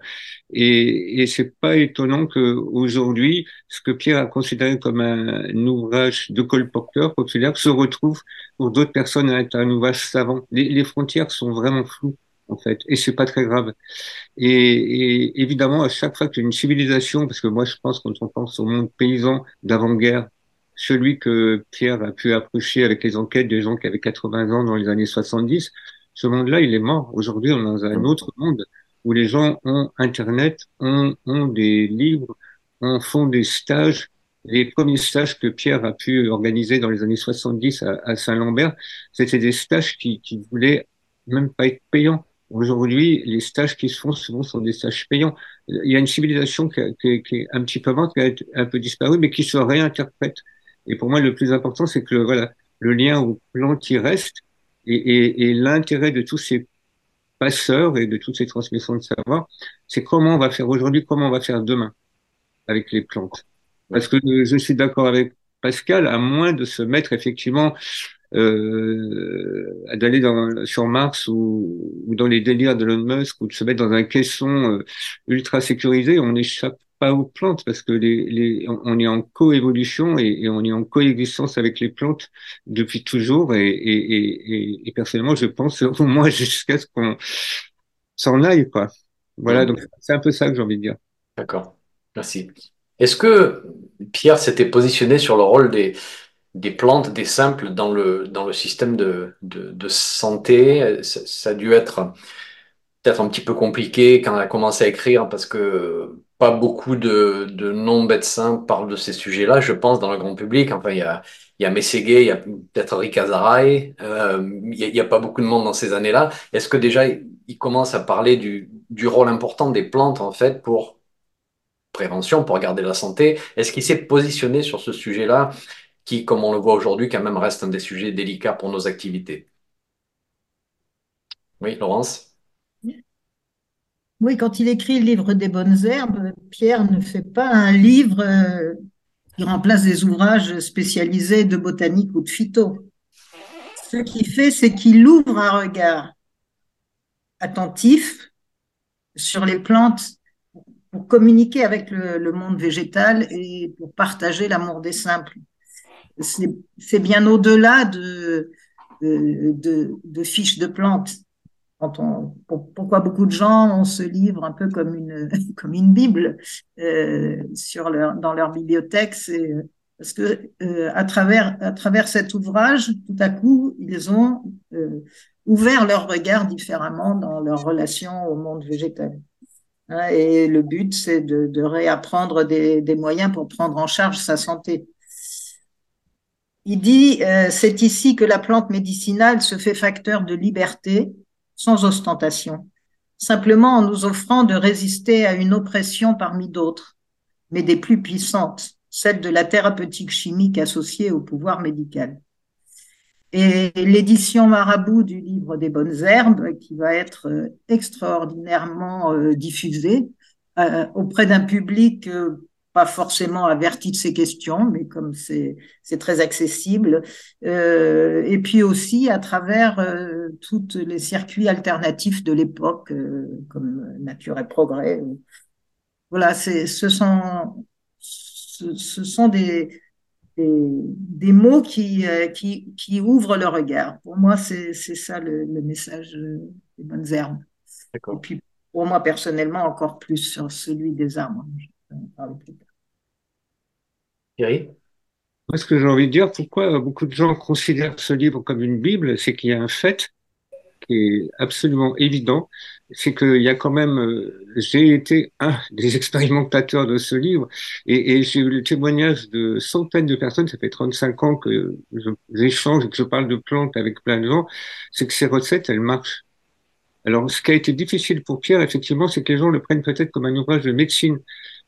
Speaker 5: Et, c'est pas étonnant que aujourd'hui, ce que Pierre a considéré comme un, ouvrage de colporteur populaire se retrouve pour d'autres personnes à être un ouvrage savant. Les frontières sont vraiment floues en fait, et c'est pas très grave. Et, et évidemment, à chaque fois qu'une civilisation, parce que moi je pense quand on pense au monde paysan d'avant-guerre, celui que Pierre a pu approcher avec les enquêtes des gens qui avaient 80 ans dans les années 70, ce monde-là, il est mort. Aujourd'hui, on est dans un autre monde où les gens ont Internet, ont, ont des livres, ont, font des stages. Les premiers stages que Pierre a pu organiser dans les années 70 à, à Saint-Lambert, c'était des stages qui, qui voulaient même pas être payants. Aujourd'hui, les stages qui se font souvent sont des stages payants. Il y a une civilisation qui, qui, qui est un petit peu morte, qui a un peu disparu, mais qui se réinterprète. Et pour moi, le plus important, c'est que voilà, le lien au plan qui reste et, et, et l'intérêt de tous ces passeurs et de toutes ces transmissions de savoir, c'est comment on va faire aujourd'hui, comment on va faire demain avec les plantes. Parce que je suis d'accord avec Pascal, à moins de se mettre effectivement euh, d'aller sur Mars ou, ou, dans les délires de Elon Musk ou de se mettre dans un caisson euh, ultra sécurisé, on n'échappe pas aux plantes parce que les, les, on est en coévolution et, et on est en coexistence avec les plantes depuis toujours et, et, et personnellement je pense *laughs* au moins jusqu'à ce qu'on s'en aille quoi. Voilà donc c'est un peu ça que j'ai envie de dire.
Speaker 2: D'accord, merci. Est-ce que Pierre s'était positionné sur le rôle des des plantes, des simples dans le, dans le système de, de, santé. Ça, a dû être peut-être un petit peu compliqué quand elle a commencé à écrire parce que pas beaucoup de, de non-médecins parlent de ces sujets-là, je pense, dans le grand public. Enfin, il y a, il y a Mességué, il y a peut-être Rick euh, il n'y a, a, pas beaucoup de monde dans ces années-là. Est-ce que déjà, il commence à parler du, du rôle important des plantes, en fait, pour prévention, pour garder la santé? Est-ce qu'il s'est positionné sur ce sujet-là qui, comme on le voit aujourd'hui, quand même reste un des sujets délicats pour nos activités. Oui, Laurence?
Speaker 3: Oui, quand il écrit le livre des bonnes herbes, Pierre ne fait pas un livre euh, qui remplace des ouvrages spécialisés de botanique ou de phyto. Ce qu'il fait, c'est qu'il ouvre un regard attentif sur les plantes pour communiquer avec le, le monde végétal et pour partager l'amour des simples c'est bien au-delà de, de, fiches de plantes. Pourquoi beaucoup de gens ont ce livre un peu comme une, *laughs* comme une Bible euh, dans leur bibliothèque parce que euh, à, travers, à travers cet ouvrage, tout à coup, ils ont euh, ouvert leur regard différemment dans leur relation au monde végétal. Hein, et le but, c'est de, de réapprendre des, des moyens pour prendre en charge sa santé. Il dit, euh, c'est ici que la plante médicinale se fait facteur de liberté, sans ostentation, simplement en nous offrant de résister à une oppression parmi d'autres, mais des plus puissantes, celle de la thérapeutique chimique associée au pouvoir médical. et l'édition Marabout du livre des bonnes herbes, qui va être euh, extraordinairement euh, diffusée euh, auprès d'un public pas forcément averti de ces questions, mais comme c'est très accessible, et puis aussi à travers tous les circuits alternatifs de l'époque, comme Nature et Progrès. Voilà, ce sont, ce, ce sont des, des, mots qui, euh, qui, qui, ouvrent le regard. Pour moi, c'est ça le, message des bonnes herbes. Et puis, pour moi, personnellement, encore plus sur celui des arbres.
Speaker 2: Thierry?
Speaker 5: Moi, ce que j'ai envie de dire, pourquoi beaucoup de gens considèrent ce livre comme une Bible, c'est qu'il y a un fait qui est absolument évident, c'est qu'il y a quand même, euh, j'ai été un des *laughs* expérimentateurs de ce livre et, et j'ai eu le témoignage de centaines de personnes, ça fait 35 ans que j'échange et que je parle de plantes avec plein de gens, c'est que ces recettes, elles marchent. Alors, ce qui a été difficile pour Pierre, effectivement, c'est que les gens le prennent peut-être comme un ouvrage de médecine.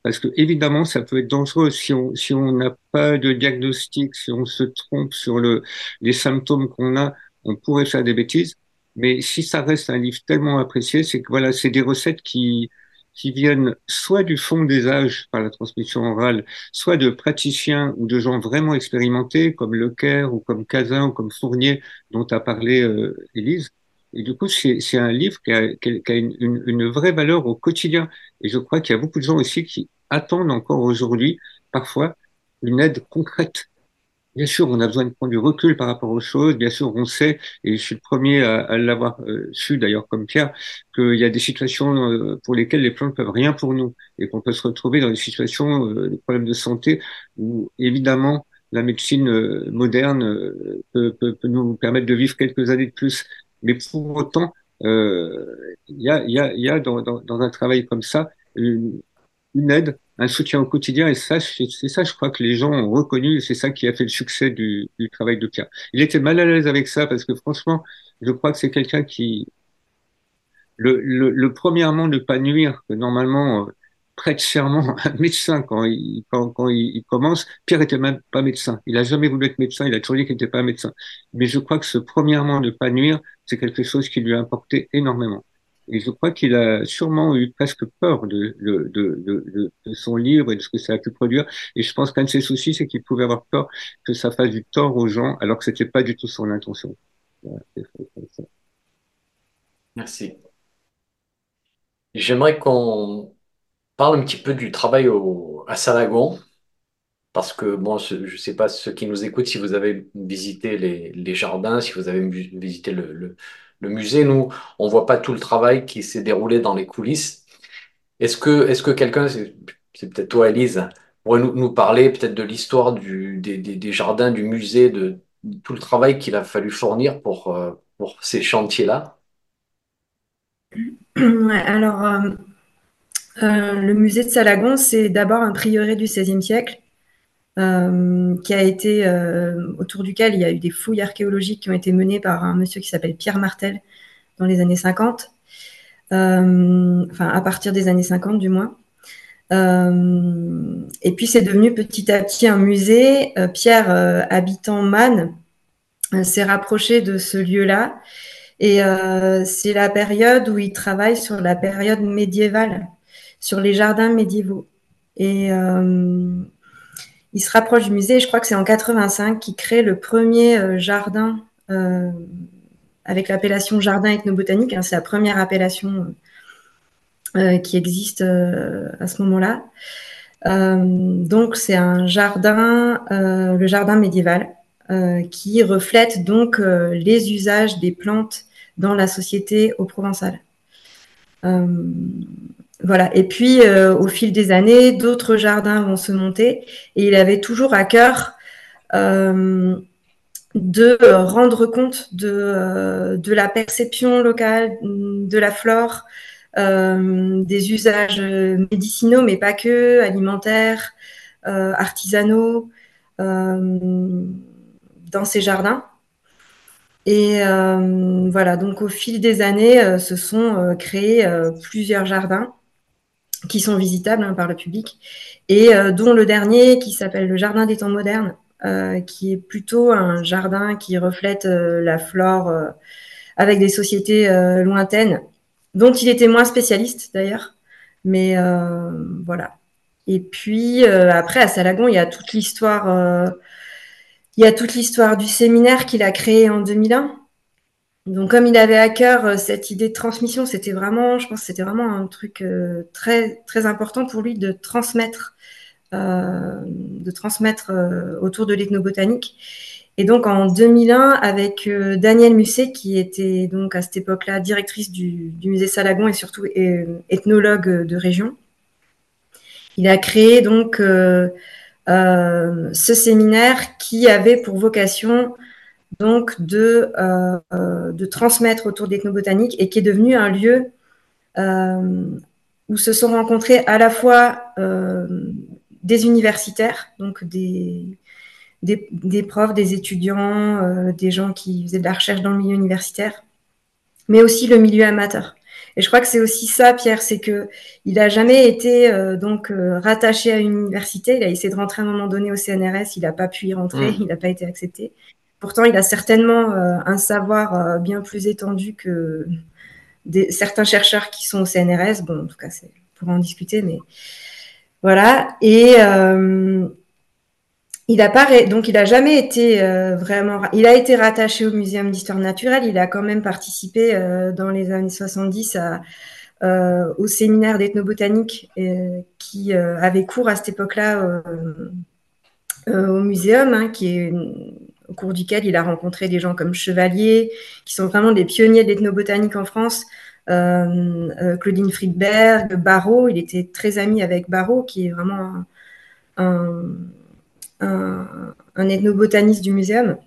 Speaker 5: Parce que évidemment, ça peut être dangereux si on si on n'a pas de diagnostic, si on se trompe sur le les symptômes qu'on a, on pourrait faire des bêtises. Mais si ça reste un livre tellement apprécié, c'est que voilà, c'est des recettes qui, qui viennent soit du fond des âges par la transmission orale, soit de praticiens ou de gens vraiment expérimentés comme Lecaire ou comme Cazin ou comme Fournier dont a parlé euh, Élise. Et du coup, c'est un livre qui a, qui a une, une, une, vraie valeur au quotidien. Et je crois qu'il y a beaucoup de gens aussi qui attendent encore aujourd'hui, parfois, une aide concrète Bien sûr, on a besoin de prendre du recul par rapport aux choses. Bien sûr, on sait, et je suis le premier à, à l'avoir euh, su d'ailleurs comme Pierre, qu'il y a des situations euh, pour lesquelles les plantes peuvent rien pour nous et qu'on peut se retrouver dans des situations euh, de problèmes de santé où évidemment la médecine moderne peut, peut, peut, nous permettre de vivre quelques années de plus. Mais pour autant, il y a, y, a, y a dans, dans, dans, un travail comme ça une, une aide un soutien au quotidien. Et ça, c'est ça, je crois que les gens ont reconnu. C'est ça qui a fait le succès du, du, travail de Pierre. Il était mal à l'aise avec ça parce que franchement, je crois que c'est quelqu'un qui, le, le, le, premièrement, ne pas nuire, que normalement, euh, prête serment *laughs* un médecin quand il, quand il, commence. Pierre était même pas médecin. Il a jamais voulu être médecin. Il a toujours dit qu'il n'était pas médecin. Mais je crois que ce premièrement ne pas nuire, c'est quelque chose qui lui a importé énormément. Et je crois qu'il a sûrement eu presque peur de, son livre et de ce que ça a pu produire. Et je pense qu'un de ses soucis, c'est qu'il pouvait avoir peur que ça fasse du tort aux gens, alors que c'était pas du tout son intention.
Speaker 2: Merci. J'aimerais qu'on parle un petit peu du travail au, à Salagon, parce que bon, je ne sais pas ceux qui nous écoutent si vous avez visité les, jardins, si vous avez visité le, musée, nous, on voit pas tout le travail qui s'est déroulé dans les coulisses. Est-ce que, est-ce que quelqu'un, c'est peut-être toi, Elise, pourrait nous, parler peut-être de l'histoire des, jardins, du musée, de, tout le travail qu'il a fallu fournir pour, euh, pour ces chantiers-là? *clears throat*
Speaker 6: Alors, euh, euh, le musée de Salagon, c'est d'abord un prieuré du XVIe siècle. Euh, qui a été euh, autour duquel il y a eu des fouilles archéologiques qui ont été menées par un monsieur qui s'appelle Pierre Martel dans les années 50, euh, enfin à partir des années 50 du moins. et puis c'est devenu petit à petit un musée. Pierre, habitant Man, s'est rapproché de ce lieu-là. Et c'est la période où il travaille sur la période médiévale, sur les jardins médiévaux. Et il se rapproche du musée. je crois que c'est en 85 qu'il crée le premier euh, jardin euh, avec l'appellation jardin ethnobotanique. Hein, c'est la première appellation euh, qui existe à ce moment-là. donc c'est un jardin, le jardin médiéval, qui reflète donc les usages des plantes dans la société au provençal. Voilà. Et puis, euh, au fil des années, d'autres jardins vont se monter. Et il avait toujours à cœur euh, de rendre compte euh, de, la perception locale, de la flore, des usages médicinaux, mais pas que, alimentaires, artisanaux, dans ces jardins. Et voilà, donc au fil des années, se sont créés plusieurs jardins qui sont visitables hein, par le public, et euh, dont le dernier qui s'appelle le Jardin des temps modernes, qui est plutôt un jardin qui reflète la flore avec des sociétés lointaines, dont il était moins spécialiste d'ailleurs. Mais voilà. Et puis après, à Salagon, il y a toute l'histoire il y a toute l'histoire du séminaire qu'il a créé en 2001. Donc, comme il avait à cœur euh, cette idée de transmission, c'était vraiment, je pense, c'était vraiment un truc euh, très très important pour lui de transmettre, euh, de transmettre autour de l'ethnobotanique. Et donc, en 2001, avec Danielle Musset, qui était donc à cette époque-là directrice du, du, musée Salagon et surtout ethnologue de région, il a créé donc ce séminaire qui avait pour vocation donc de, euh, de transmettre autour d'ethnobotanique et qui est devenu un lieu euh, où se sont rencontrés à la fois des universitaires, donc des, des, des profs, des étudiants, des gens qui faisaient de la recherche dans le milieu universitaire, mais aussi le milieu amateur. Et je crois que c'est aussi ça, Pierre, c'est que il a jamais été euh, donc euh, rattaché à une université. Il a essayé de rentrer à un moment donné au CNRS, il n'a pas pu y rentrer, mm. il n'a pas été accepté. Pourtant, il a certainement euh, un savoir bien plus étendu que certains chercheurs qui sont au CNRS. Bon, en tout cas, c'est pour en discuter, mais voilà. Et il a pas donc il a jamais été euh, vraiment. Il a été rattaché au Muséum d'histoire naturelle. Il a quand même participé euh, dans les années 70 à, euh, au séminaire d'ethnobotanique qui avait cours à cette époque-là au muséum, hein, qui est au cours duquel il a rencontré des gens comme Chevalier, qui sont vraiment des pionniers de l'ethnobotanique en France. Claudine Friedberg, Barrault, il était très ami avec Barrault, qui est vraiment un ethnobotaniste du muséum.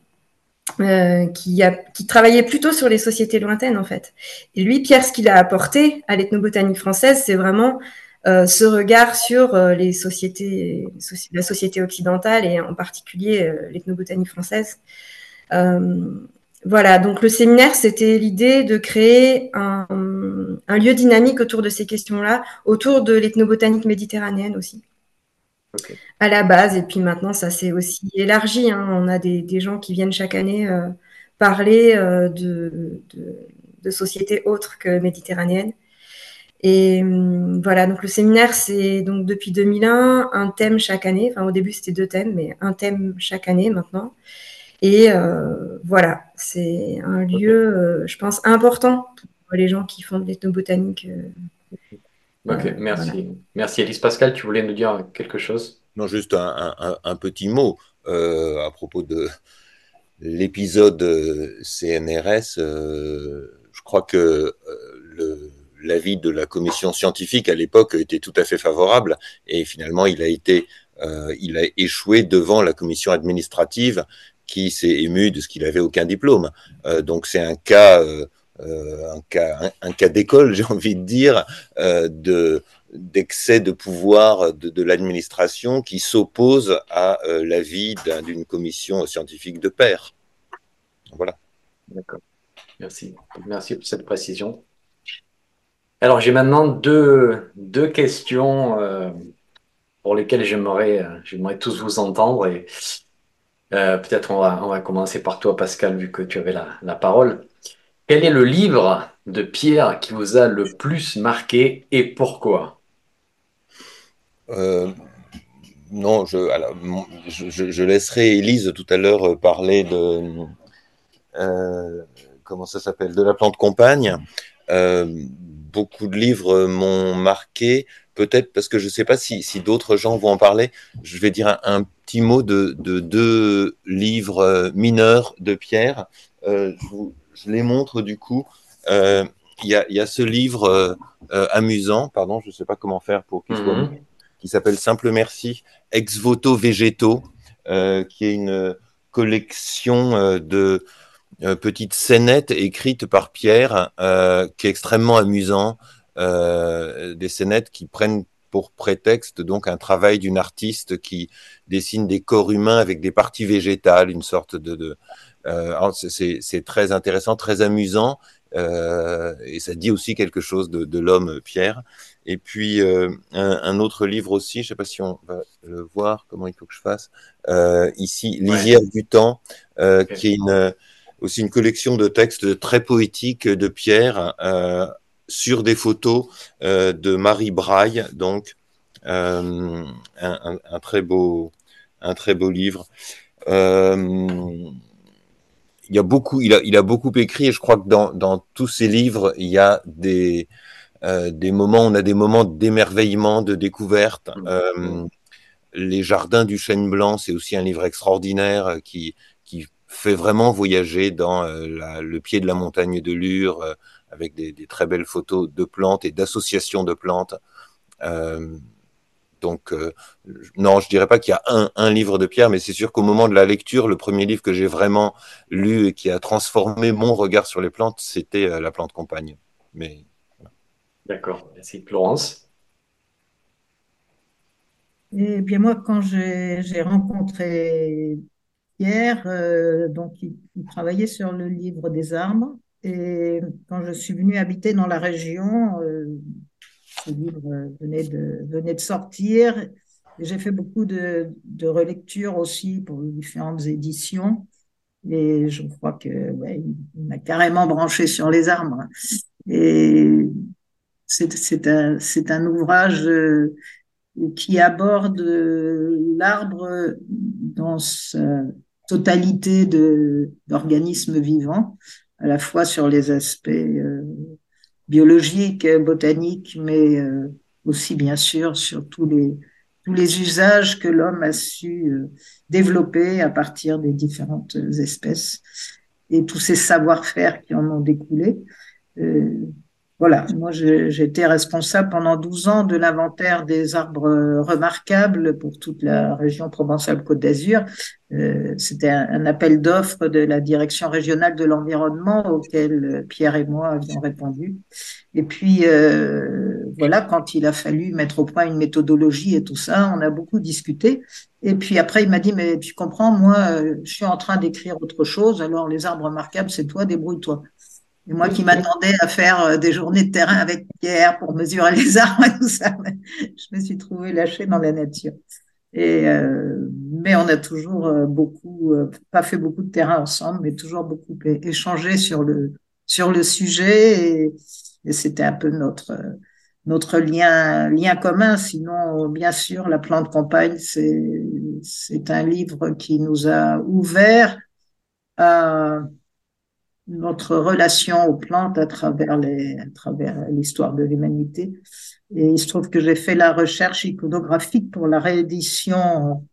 Speaker 6: Euh, qui, qui travaillait plutôt sur les sociétés lointaines en fait. Et lui, Pierre, ce qu'il a apporté à l'ethnobotanique française, c'est vraiment euh, ce regard sur euh, les sociétés, la société occidentale et en particulier l'ethnobotanique française. voilà, donc le séminaire, c'était l'idée de créer un, un, lieu dynamique autour de ces questions-là, autour de l'ethnobotanique méditerranéenne aussi à la base. Et puis maintenant, ça s'est aussi élargi. Hein. On a des, gens qui viennent chaque année euh, parler euh, de, de, sociétés autres que méditerranéennes. Et hum, voilà, donc le séminaire, c'est donc depuis 2001 un thème chaque année. Enfin, au début, c'était deux thèmes, mais un thème chaque année maintenant. Et euh, voilà, c'est un lieu, je pense, important pour les gens qui font de l'ethnobotanique
Speaker 2: Ok, merci. Merci Elise Pascal, tu voulais nous dire quelque chose?
Speaker 4: Non, juste un, petit mot euh, à propos de l'épisode euh, CNRS. Euh, je crois que l'avis de la commission scientifique à l'époque était tout à fait favorable et finalement il a été, il a échoué devant la commission administrative qui s'est émue de ce qu'il avait aucun diplôme. donc c'est un cas euh, un cas, un, cas d'école, *laughs* j'ai envie de dire, euh, de d'excès de pouvoir de, l'administration qui s'oppose à euh, l'avis d'une commission scientifique de pair. Voilà.
Speaker 2: D'accord. Merci. Merci pour cette précision. Alors, j'ai maintenant deux, questions euh, pour lesquelles j'aimerais, j'aimerais tous vous entendre. Euh, peut-être on va, on commencer par toi, Pascal, vu que tu avais la, parole. Quel est le livre de Pierre qui vous a le plus marqué et pourquoi?
Speaker 4: Euh, Non, je, laisserai Élise tout à l'heure euh, parler de euh, comment ça s'appelle? De la plante compagne. Beaucoup de livres m'ont marqué, peut-être parce que je ne sais pas si, d'autres gens vont en parler. Je vais dire un, petit mot de, deux livres mineurs de Pierre. je vous, je les montre du coup. Euh, il y, a, ce livre euh, euh, amusant, pardon, je ne sais pas comment faire pour qu'il soit, mhm. qui s'appelle Simple Merci, Ex Voto Végétaux, qui est une collection de petites scénettes écrites par Pierre, qui est extrêmement amusant. des scénettes qui prennent pour prétexte donc un travail d'une artiste qui dessine des corps humains avec des parties végétales, une sorte de, euh, c'est très intéressant, très amusant. Euh, et ça dit aussi quelque chose de, de l'homme Pierre. Et puis un, un, autre livre aussi, je sais pas si on va le voir, comment il faut que je fasse. ici, Lisière du temps, qui est une aussi une collection de textes très poétiques de Pierre euh, sur des photos euh, de Marie Braille, donc euh, un, un, très beau, un très beau livre. Il y a beaucoup, il a, il a beaucoup écrit et je crois que dans, dans tous ses livres, il y a des, des moments, on a des moments d'émerveillement, de découverte. Mmh. Les jardins du chêne blanc, c'est aussi un livre extraordinaire qui fait vraiment voyager dans euh, la, le pied de la montagne de Lure, euh, avec des, des, très belles photos de plantes et d'associations de plantes. Euh, donc, euh, non, je dirais pas qu'il y a un, un, livre de Pierre, mais c'est sûr qu'au moment de la lecture, le premier livre que j'ai vraiment lu et qui a transformé mon regard sur les plantes, c'était La plante compagne. Mais
Speaker 2: D'accord, merci Florence.
Speaker 3: Et bien moi, quand j'ai rencontré Pierre, euh, donc il, il, travaillait sur le livre des arbres. Et quand je suis venue habiter dans la région, euh, ce livre venait de, venait de sortir. J'ai fait beaucoup de, relectures aussi pour différentes éditions. Et je crois que ouais, il m'a carrément branché sur les arbres. Et c'est un, ouvrage euh, qui aborde l'arbre dans sa totalité d'organismes vivants, à la fois sur les aspects euh, biologiques, botaniques, mais euh, aussi bien sûr sur tous les, tous les usages que l'homme a su euh, développer à partir des différentes espèces et tous ces savoir-faire qui en ont découlé. Euh, voilà, moi j'étais responsable pendant 12 ans de l'inventaire des arbres remarquables pour toute la région Provence-Alpes-Côte d'Azur. Euh, C'était un, appel d'offres de la direction régionale de l'environnement auquel Pierre et moi avions répondu. Et puis euh, voilà, quand il a fallu mettre au point une méthodologie et tout ça, on a beaucoup discuté. Et puis après, il m'a dit, mais tu comprends, moi, je suis en train d'écrire autre chose, alors les arbres remarquables, c'est toi, débrouille-toi. Et moi qui m'attendais à faire euh, des journées de terrain avec Pierre pour mesurer les *laughs* arbres et tout ça, je me suis trouvée lâchée dans la nature. Et euh, mais on a toujours euh, beaucoup, euh, pas fait beaucoup de terrain ensemble, mais toujours beaucoup échangé sur le sur le sujet. Et, et c'était un peu notre notre lien lien commun. Sinon, bien sûr, la plante campagne, c'est c'est un livre qui nous a ouvert à notre relation aux plantes à travers les, à travers l'histoire de l'humanité. Et il se trouve que j'ai fait la recherche iconographique pour la réédition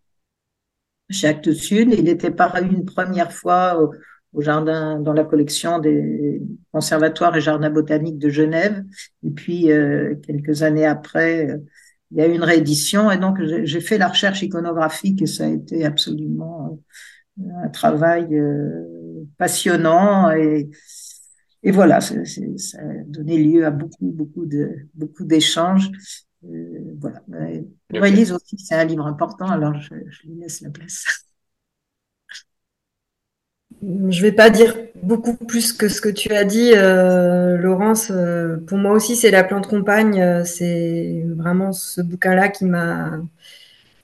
Speaker 3: chez Actes Sud. Il était paru une première fois au, jardin, dans la collection des conservatoires et jardins botaniques de Genève. Et puis, euh, quelques années après, il y a eu une réédition. Et donc, j'ai fait la recherche iconographique et ça a été absolument un travail euh, passionnant et, et voilà, ça a donné lieu à beaucoup, beaucoup de beaucoup d'échanges. Euh, voilà. Okay. Élise aussi, c'est un livre important, alors je, je, lui laisse la place.
Speaker 6: Je vais pas dire beaucoup plus que ce que tu as dit, euh, Laurence. Euh, pour moi aussi, c'est La plante compagne. C'est vraiment ce bouquin-là qui m'a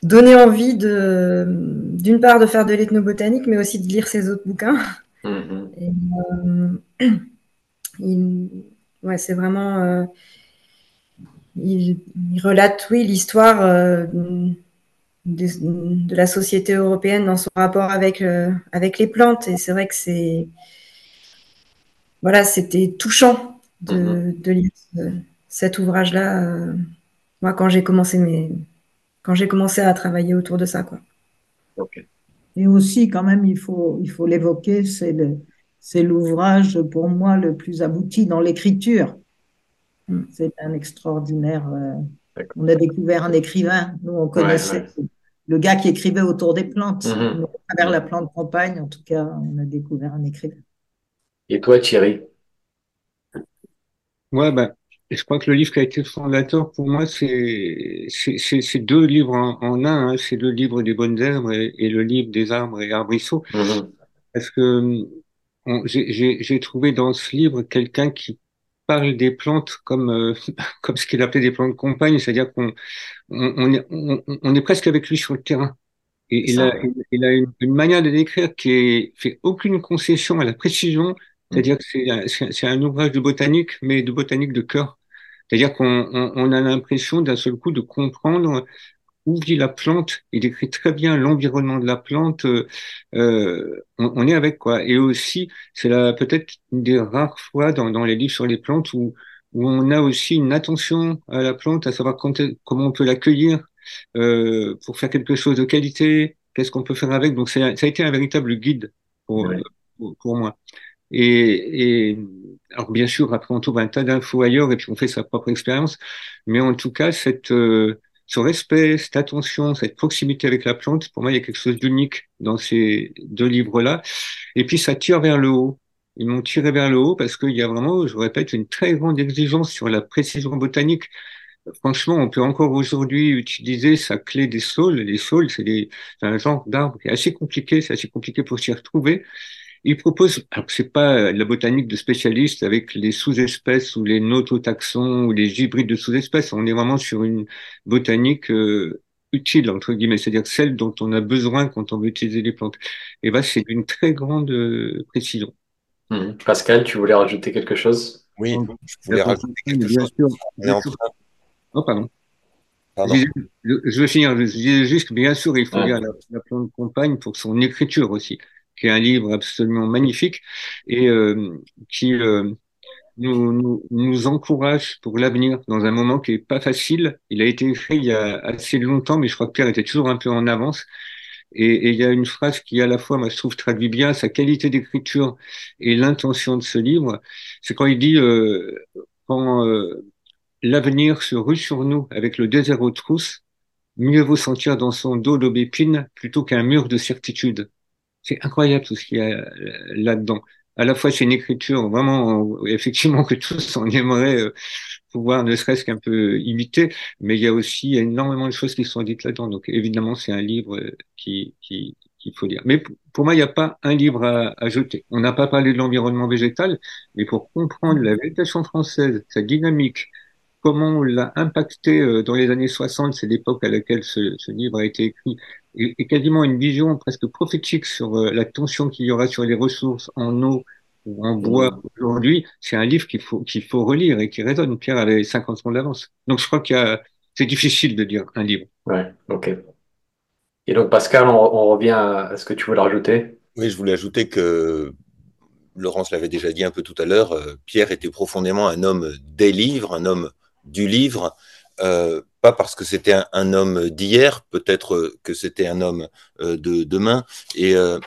Speaker 6: donné envie de, d'une part, de faire de l'ethnobotanique, mais aussi de lire ses autres bouquins. Et, euh, *clears throat* il, ouais, c'est vraiment. Euh, il, il, relate, oui, l'histoire euh, de, de, la société européenne dans son rapport avec, avec les plantes. Et c'est vrai que c'est. Voilà, c'était touchant de, mm-hmm. de lire ce, cet ouvrage-là. Moi, quand j'ai commencé mes, quand j'ai commencé à travailler autour de ça, quoi.
Speaker 2: Okay.
Speaker 3: Et aussi, quand même, il faut, il faut l'évoquer, c'est le, c'est l'ouvrage pour moi le plus abouti dans l'écriture. Mm. C'est un extraordinaire. Euh, on a découvert un écrivain. Nous, on connaissait ouais, ouais. le gars qui écrivait autour des plantes. Mm -hmm. À travers la plante campagne, en tout cas, on a découvert un écrivain.
Speaker 2: Et toi, Thierry?
Speaker 5: Ouais, ben, je crois que le livre qui a été fondateur pour moi, c'est c'est deux livres en, en un. Hein. C'est le livre des bonnes herbes et, et, le livre des arbres et arbrisseaux. Mm -hmm. Parce que j'ai trouvé dans ce livre quelqu'un qui parle des plantes comme, euh, *laughs* comme ce qu'il appelait des plantes compagnes, c'est-à-dire qu'on on, est, on, est presque avec lui sur le terrain. Et il a, il a une, manière de décrire qui est, fait aucune concession à la précision, c'est-à-dire que c'est un, ouvrage de botanique, mais de botanique de cœur. C'est-à-dire qu'on on, a l'impression d'un seul coup de comprendre où vit la plante. Il décrit très bien l'environnement de la plante. Euh, euh on, on, est avec quoi. Et aussi, c'est peut-être une des rares fois dans, dans les livres sur les plantes où, où on a aussi une attention à la plante, à savoir comment on peut l'accueillir euh, pour faire quelque chose de qualité. Qu'est-ce qu'on peut faire avec Donc, ça a été un véritable guide pour, pour, pour moi. Et, et, alors bien sûr, après on trouve un tas d'infos ailleurs et puis on fait sa propre expérience, mais en tout cas, cette, euh, ce respect, cette attention, cette proximité avec la plante, pour moi, il y a quelque chose d'unique dans ces deux livres-là. Et puis ça tire vers le haut. Ils m'ont tiré vers le haut parce qu'il y a vraiment, je répète, une très grande exigence sur la précision botanique. Franchement, on peut encore aujourd'hui utiliser sa clé des saules. Les saules, c'est un genre d'arbre qui est assez compliqué, c'est assez compliqué pour s'y retrouver. Il propose, alors c'est pas la botanique de spécialistes avec les sous-espèces ou les nototaxons ou les hybrides de sous-espèces. On est vraiment sur une botanique euh, utile entre guillemets, c'est-à-dire celle dont on a besoin quand on veut utiliser les plantes. Et ben c'est d'une très grande euh, précision.
Speaker 2: Mmh. Pascal, tu voulais rajouter quelque chose?
Speaker 4: Oui, je voulais rajouter quelque chose.
Speaker 5: Oh pardon. Pardon. Je, vais finir. Je disais juste, bien sûr, il faut lire la, la plante compagne pour son écriture aussi qui est un livre absolument magnifique et euh, qui euh, nous, encourage pour l'avenir dans un moment qui est pas facile. Il a été écrit il y a assez longtemps, mais je crois que Pierre était toujours un peu en avance. Et, et, il y a une phrase qui, à la fois, moi, je trouve, traduit bien sa qualité d'écriture et l'intention de ce livre. C'est quand il dit euh, quand euh, l'avenir se rue sur nous avec le désert aux trousses, mieux vaut sentir dans son dos l'aubépine plutôt qu'un mur de certitude. C'est incroyable tout ce qu'il y a euh, là-dedans. À la fois, c'est une écriture vraiment, effectivement, que tous on aimerait euh, pouvoir ne serait-ce qu'un peu imiter, mais il y a aussi énormément de choses qui sont dites là-dedans. Donc, évidemment, c'est un livre euh, qui, qui, qu'il faut lire. Mais pour moi, il n'y a pas un livre à, à jeter. On n'a pas parlé de l'environnement végétal, mais pour comprendre la végétation française, sa dynamique, comment on l'a impacté dans les années 60, c'est l'époque à laquelle ce, livre a été écrit, et, quasiment une vision presque prophétique sur euh, la tension qu'il y aura sur les ressources en eau ou en bois mmh. aujourd'hui, c'est un livre qu'il faut, qu'il faut relire et qui résonne. Pierre avait 50 ans d'avance. Donc je crois que c'est difficile de dire un livre.
Speaker 2: Ouais, ok. Et donc Pascal, on, revient à ce que tu voulais rajouter?
Speaker 4: Oui, je voulais ajouter que Laurence l'avait déjà dit un peu tout à l'heure, euh, Pierre était profondément un homme des livres, un homme du livre. Euh, parce que c'était un, homme d'hier, peut-être que c'était un homme euh, de demain. Et euh,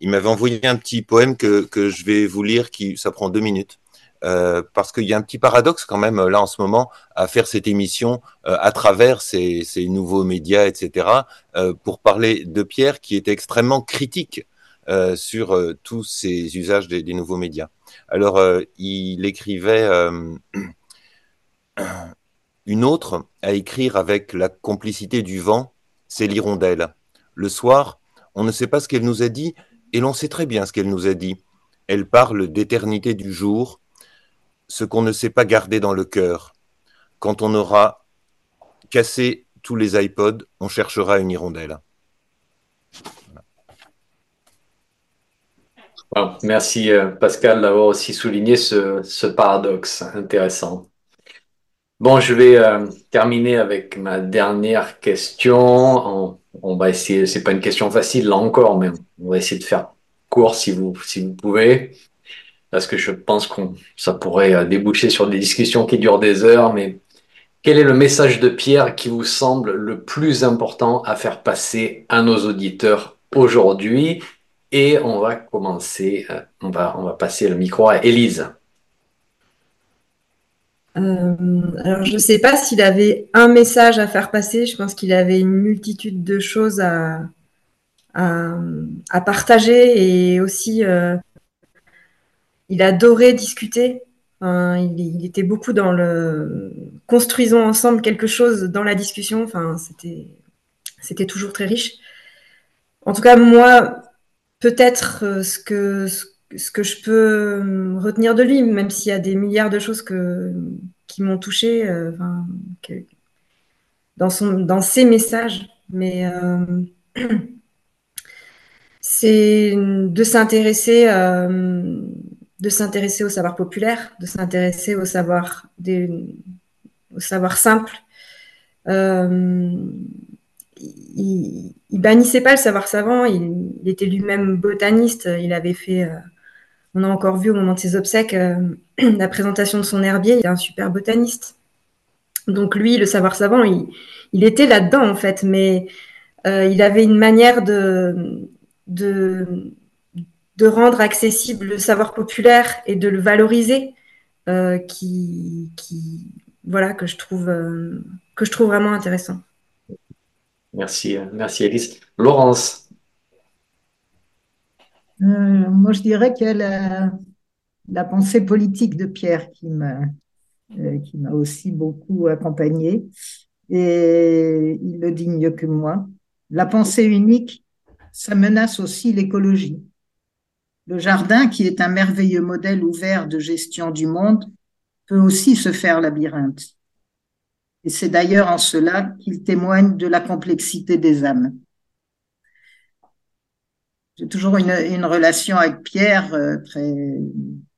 Speaker 4: il m'avait envoyé un petit poème que, que, je vais vous lire, qui ça prend deux minutes. Euh, parce qu'il y a un petit paradoxe quand même là en ce moment à faire cette émission euh, à travers ces, nouveaux médias, etc., euh, pour parler de Pierre qui était extrêmement critique sur tous ces usages des nouveaux médias. Alors, il écrivait *clears throat* Une autre, à écrire avec la complicité du vent, c'est l'hirondelle. Le soir, on ne sait pas ce qu'elle nous a dit, et l'on sait très bien ce qu'elle nous a dit. Elle parle d'éternité du jour, ce qu'on ne sait pas garder dans le cœur. Quand on aura cassé tous les iPods, on cherchera une hirondelle.
Speaker 2: merci euh, Pascal d'avoir aussi souligné ce paradoxe intéressant. Bon, je vais euh, terminer avec ma dernière question. On, va essayer, c'est pas une question facile là encore, mais on va essayer de faire court si vous, si vous pouvez, parce que je pense qu'on ça pourrait euh, déboucher sur des discussions qui durent des heures. Mais quel est le message de Pierre qui vous semble le plus important à faire passer à nos auditeurs aujourd'hui? Et on va commencer, euh, on va, on va passer le micro à Élise.
Speaker 6: Euh, alors, je ne sais pas s'il avait un message à faire passer. Je pense qu'il avait une multitude de choses à, à, partager et aussi, euh, il adorait discuter. il, était beaucoup dans le construisons ensemble quelque chose dans la discussion. Enfin, c'était, c'était toujours très riche. En tout cas, moi, peut-être euh, ce que, que je peux retenir de lui, même s'il y a des milliards de choses que, qui m'ont touché dans, son, dans ses messages. Mais *clears throat* c'est de s'intéresser de s'intéresser au savoir populaire, de s'intéresser au savoir des, au savoir simple. Euh, il, il, bannissait pas le savoir savant. Il, était lui-même botaniste. Il avait fait, euh, on a encore vu au moment de ses obsèques, euh, *clears throat* la présentation de son herbier. Il est un super botaniste. Donc lui, le savoir savant, il, était là-dedans en fait, mais il avait une manière de, rendre accessible le savoir populaire et de le valoriser, euh, qui, voilà, que je trouve, euh, que je trouve vraiment intéressant.
Speaker 2: Merci, merci Alice. Laurence.
Speaker 3: Euh, moi, je dirais qu'il la, pensée politique de Pierre qui m'a qui m'a aussi beaucoup accompagnée. Et il le dit mieux que moi. La pensée unique, ça menace aussi l'écologie. Le jardin, qui est un merveilleux modèle ouvert de gestion du monde, peut aussi se faire labyrinthe. Et c'est d'ailleurs en cela qu'il témoigne de la complexité des âmes. J'ai toujours une, relation avec Pierre euh, très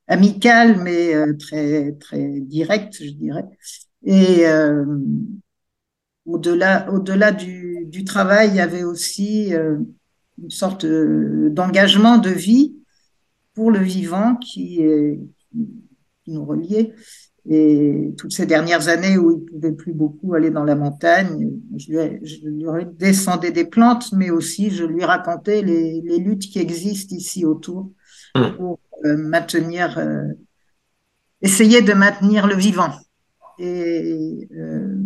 Speaker 3: amicale, mais euh, très très directe, je dirais. Et euh, au-delà au-delà du, du, travail, il y avait aussi une sorte d'engagement de vie pour le vivant qui, nous reliait. Et toutes ces dernières années où il ne pouvait plus beaucoup aller dans la montagne, je lui, je lui descendais des plantes, mais aussi je lui racontais les, luttes qui existent ici autour mmh. pour euh, maintenir, euh, essayer de maintenir le vivant. Et euh,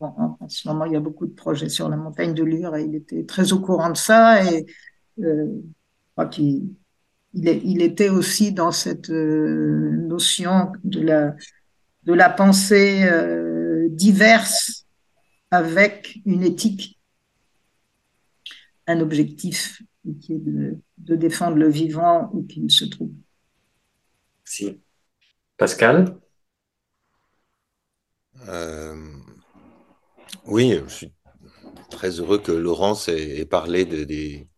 Speaker 3: en, ce moment, il y a beaucoup de projets sur la montagne de Lure et il était très au courant de ça. Et je crois qu'il il, était aussi dans cette notion de la, de la pensée euh, diverse avec une éthique, un objectif qui est de, défendre le vivant où qu'il se trouve.
Speaker 2: Si. Pascal?
Speaker 4: Euh, Oui, je suis très heureux que Laurence ait, parlé de, des,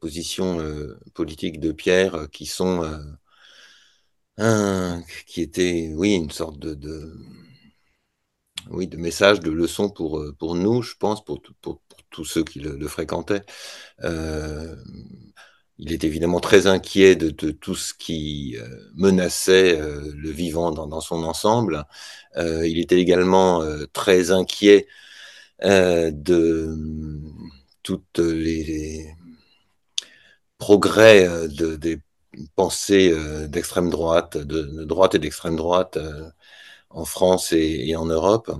Speaker 4: positions euh, politiques de Pierre qui sont euh, qui étaient, oui, une sorte de, oui, de message, de leçon pour, pour nous, je pense, pour, pour, pour tous ceux qui le, fréquentaient. Euh, il est évidemment très inquiet de, tout ce qui menaçait le vivant dans, dans son ensemble. Euh, il était également très inquiet de toutes les, progrès euh, de, des pensées euh, d'extrême droite, de, droite et d'extrême droite euh, en France et, en Europe,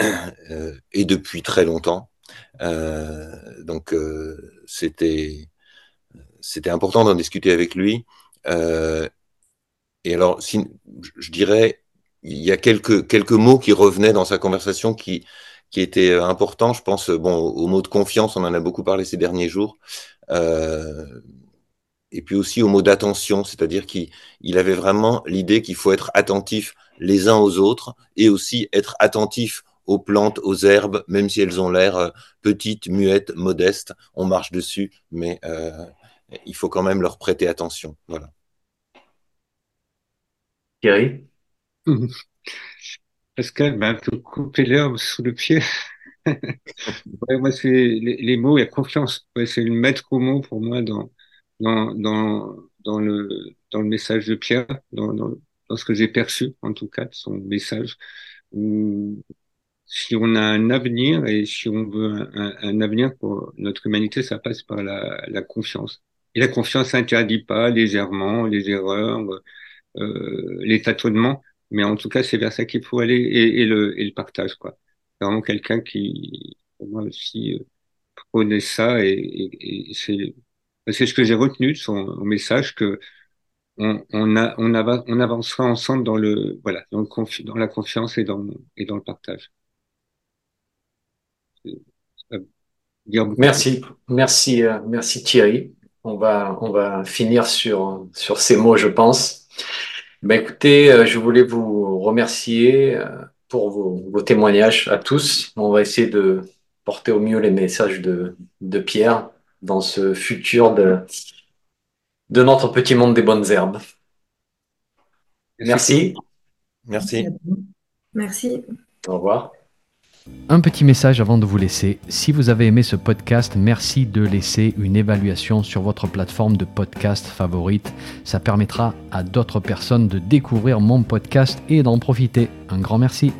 Speaker 4: *clears throat* et depuis très longtemps. donc c'était c'était important d'en discuter avec lui. et alors, si, je dirais, il y a quelques quelques mots qui revenaient dans sa conversation qui qui étaient importants. Je pense, bon, au mot de confiance, on en a beaucoup parlé ces derniers jours. Euh, et puis aussi au mot d'attention, c'est-à-dire qu'il avait vraiment l'idée qu'il faut être attentif les uns aux autres et aussi être attentif aux plantes, aux herbes, même si elles ont l'air euh, petites, muettes, modestes, on marche dessus, mais euh, il faut quand même leur prêter attention. Voilà.
Speaker 2: Thierry? *laughs*
Speaker 5: Pascal m'a un peu coupé l'herbe sous le pied. *laughs* moi, c'est les, mots, il y a confiance. c'est le maître au mot pour moi dans, dans, dans, dans, le, dans le message de Pierre, dans, dans, dans ce que j'ai perçu, en tout cas, de son message, où si on a un avenir et si on veut un, un, avenir pour notre humanité, ça passe par la, la confiance. Et la confiance n'interdit pas les errements, les erreurs, euh, les tâtonnements, mais en tout cas, c'est vers ça qu'il faut aller et, et, le, et le partage, quoi. C'est vraiment quelqu'un qui, moi aussi, euh, prônait ça et, et, et c'est c'est ce que j'ai retenu de son message que on, on, avancera ensemble dans le voilà dans, la confiance et dans le partage.
Speaker 2: Merci, merci, euh, merci Thierry. On va, on va finir sur, sur ces mots, je pense. Ben écoutez, euh, je voulais vous remercier euh, pour vos, témoignages à tous. On va essayer de porter au mieux les messages de Pierre dans ce futur de, de notre petit monde des bonnes herbes. Merci.
Speaker 4: Merci.
Speaker 6: Merci.
Speaker 2: Au revoir.
Speaker 1: Un petit message avant de vous laisser. Si vous avez aimé ce podcast, merci de laisser une évaluation sur votre plateforme de podcast favorite. Ça permettra à d'autres personnes de découvrir mon podcast et d'en profiter. Un grand merci.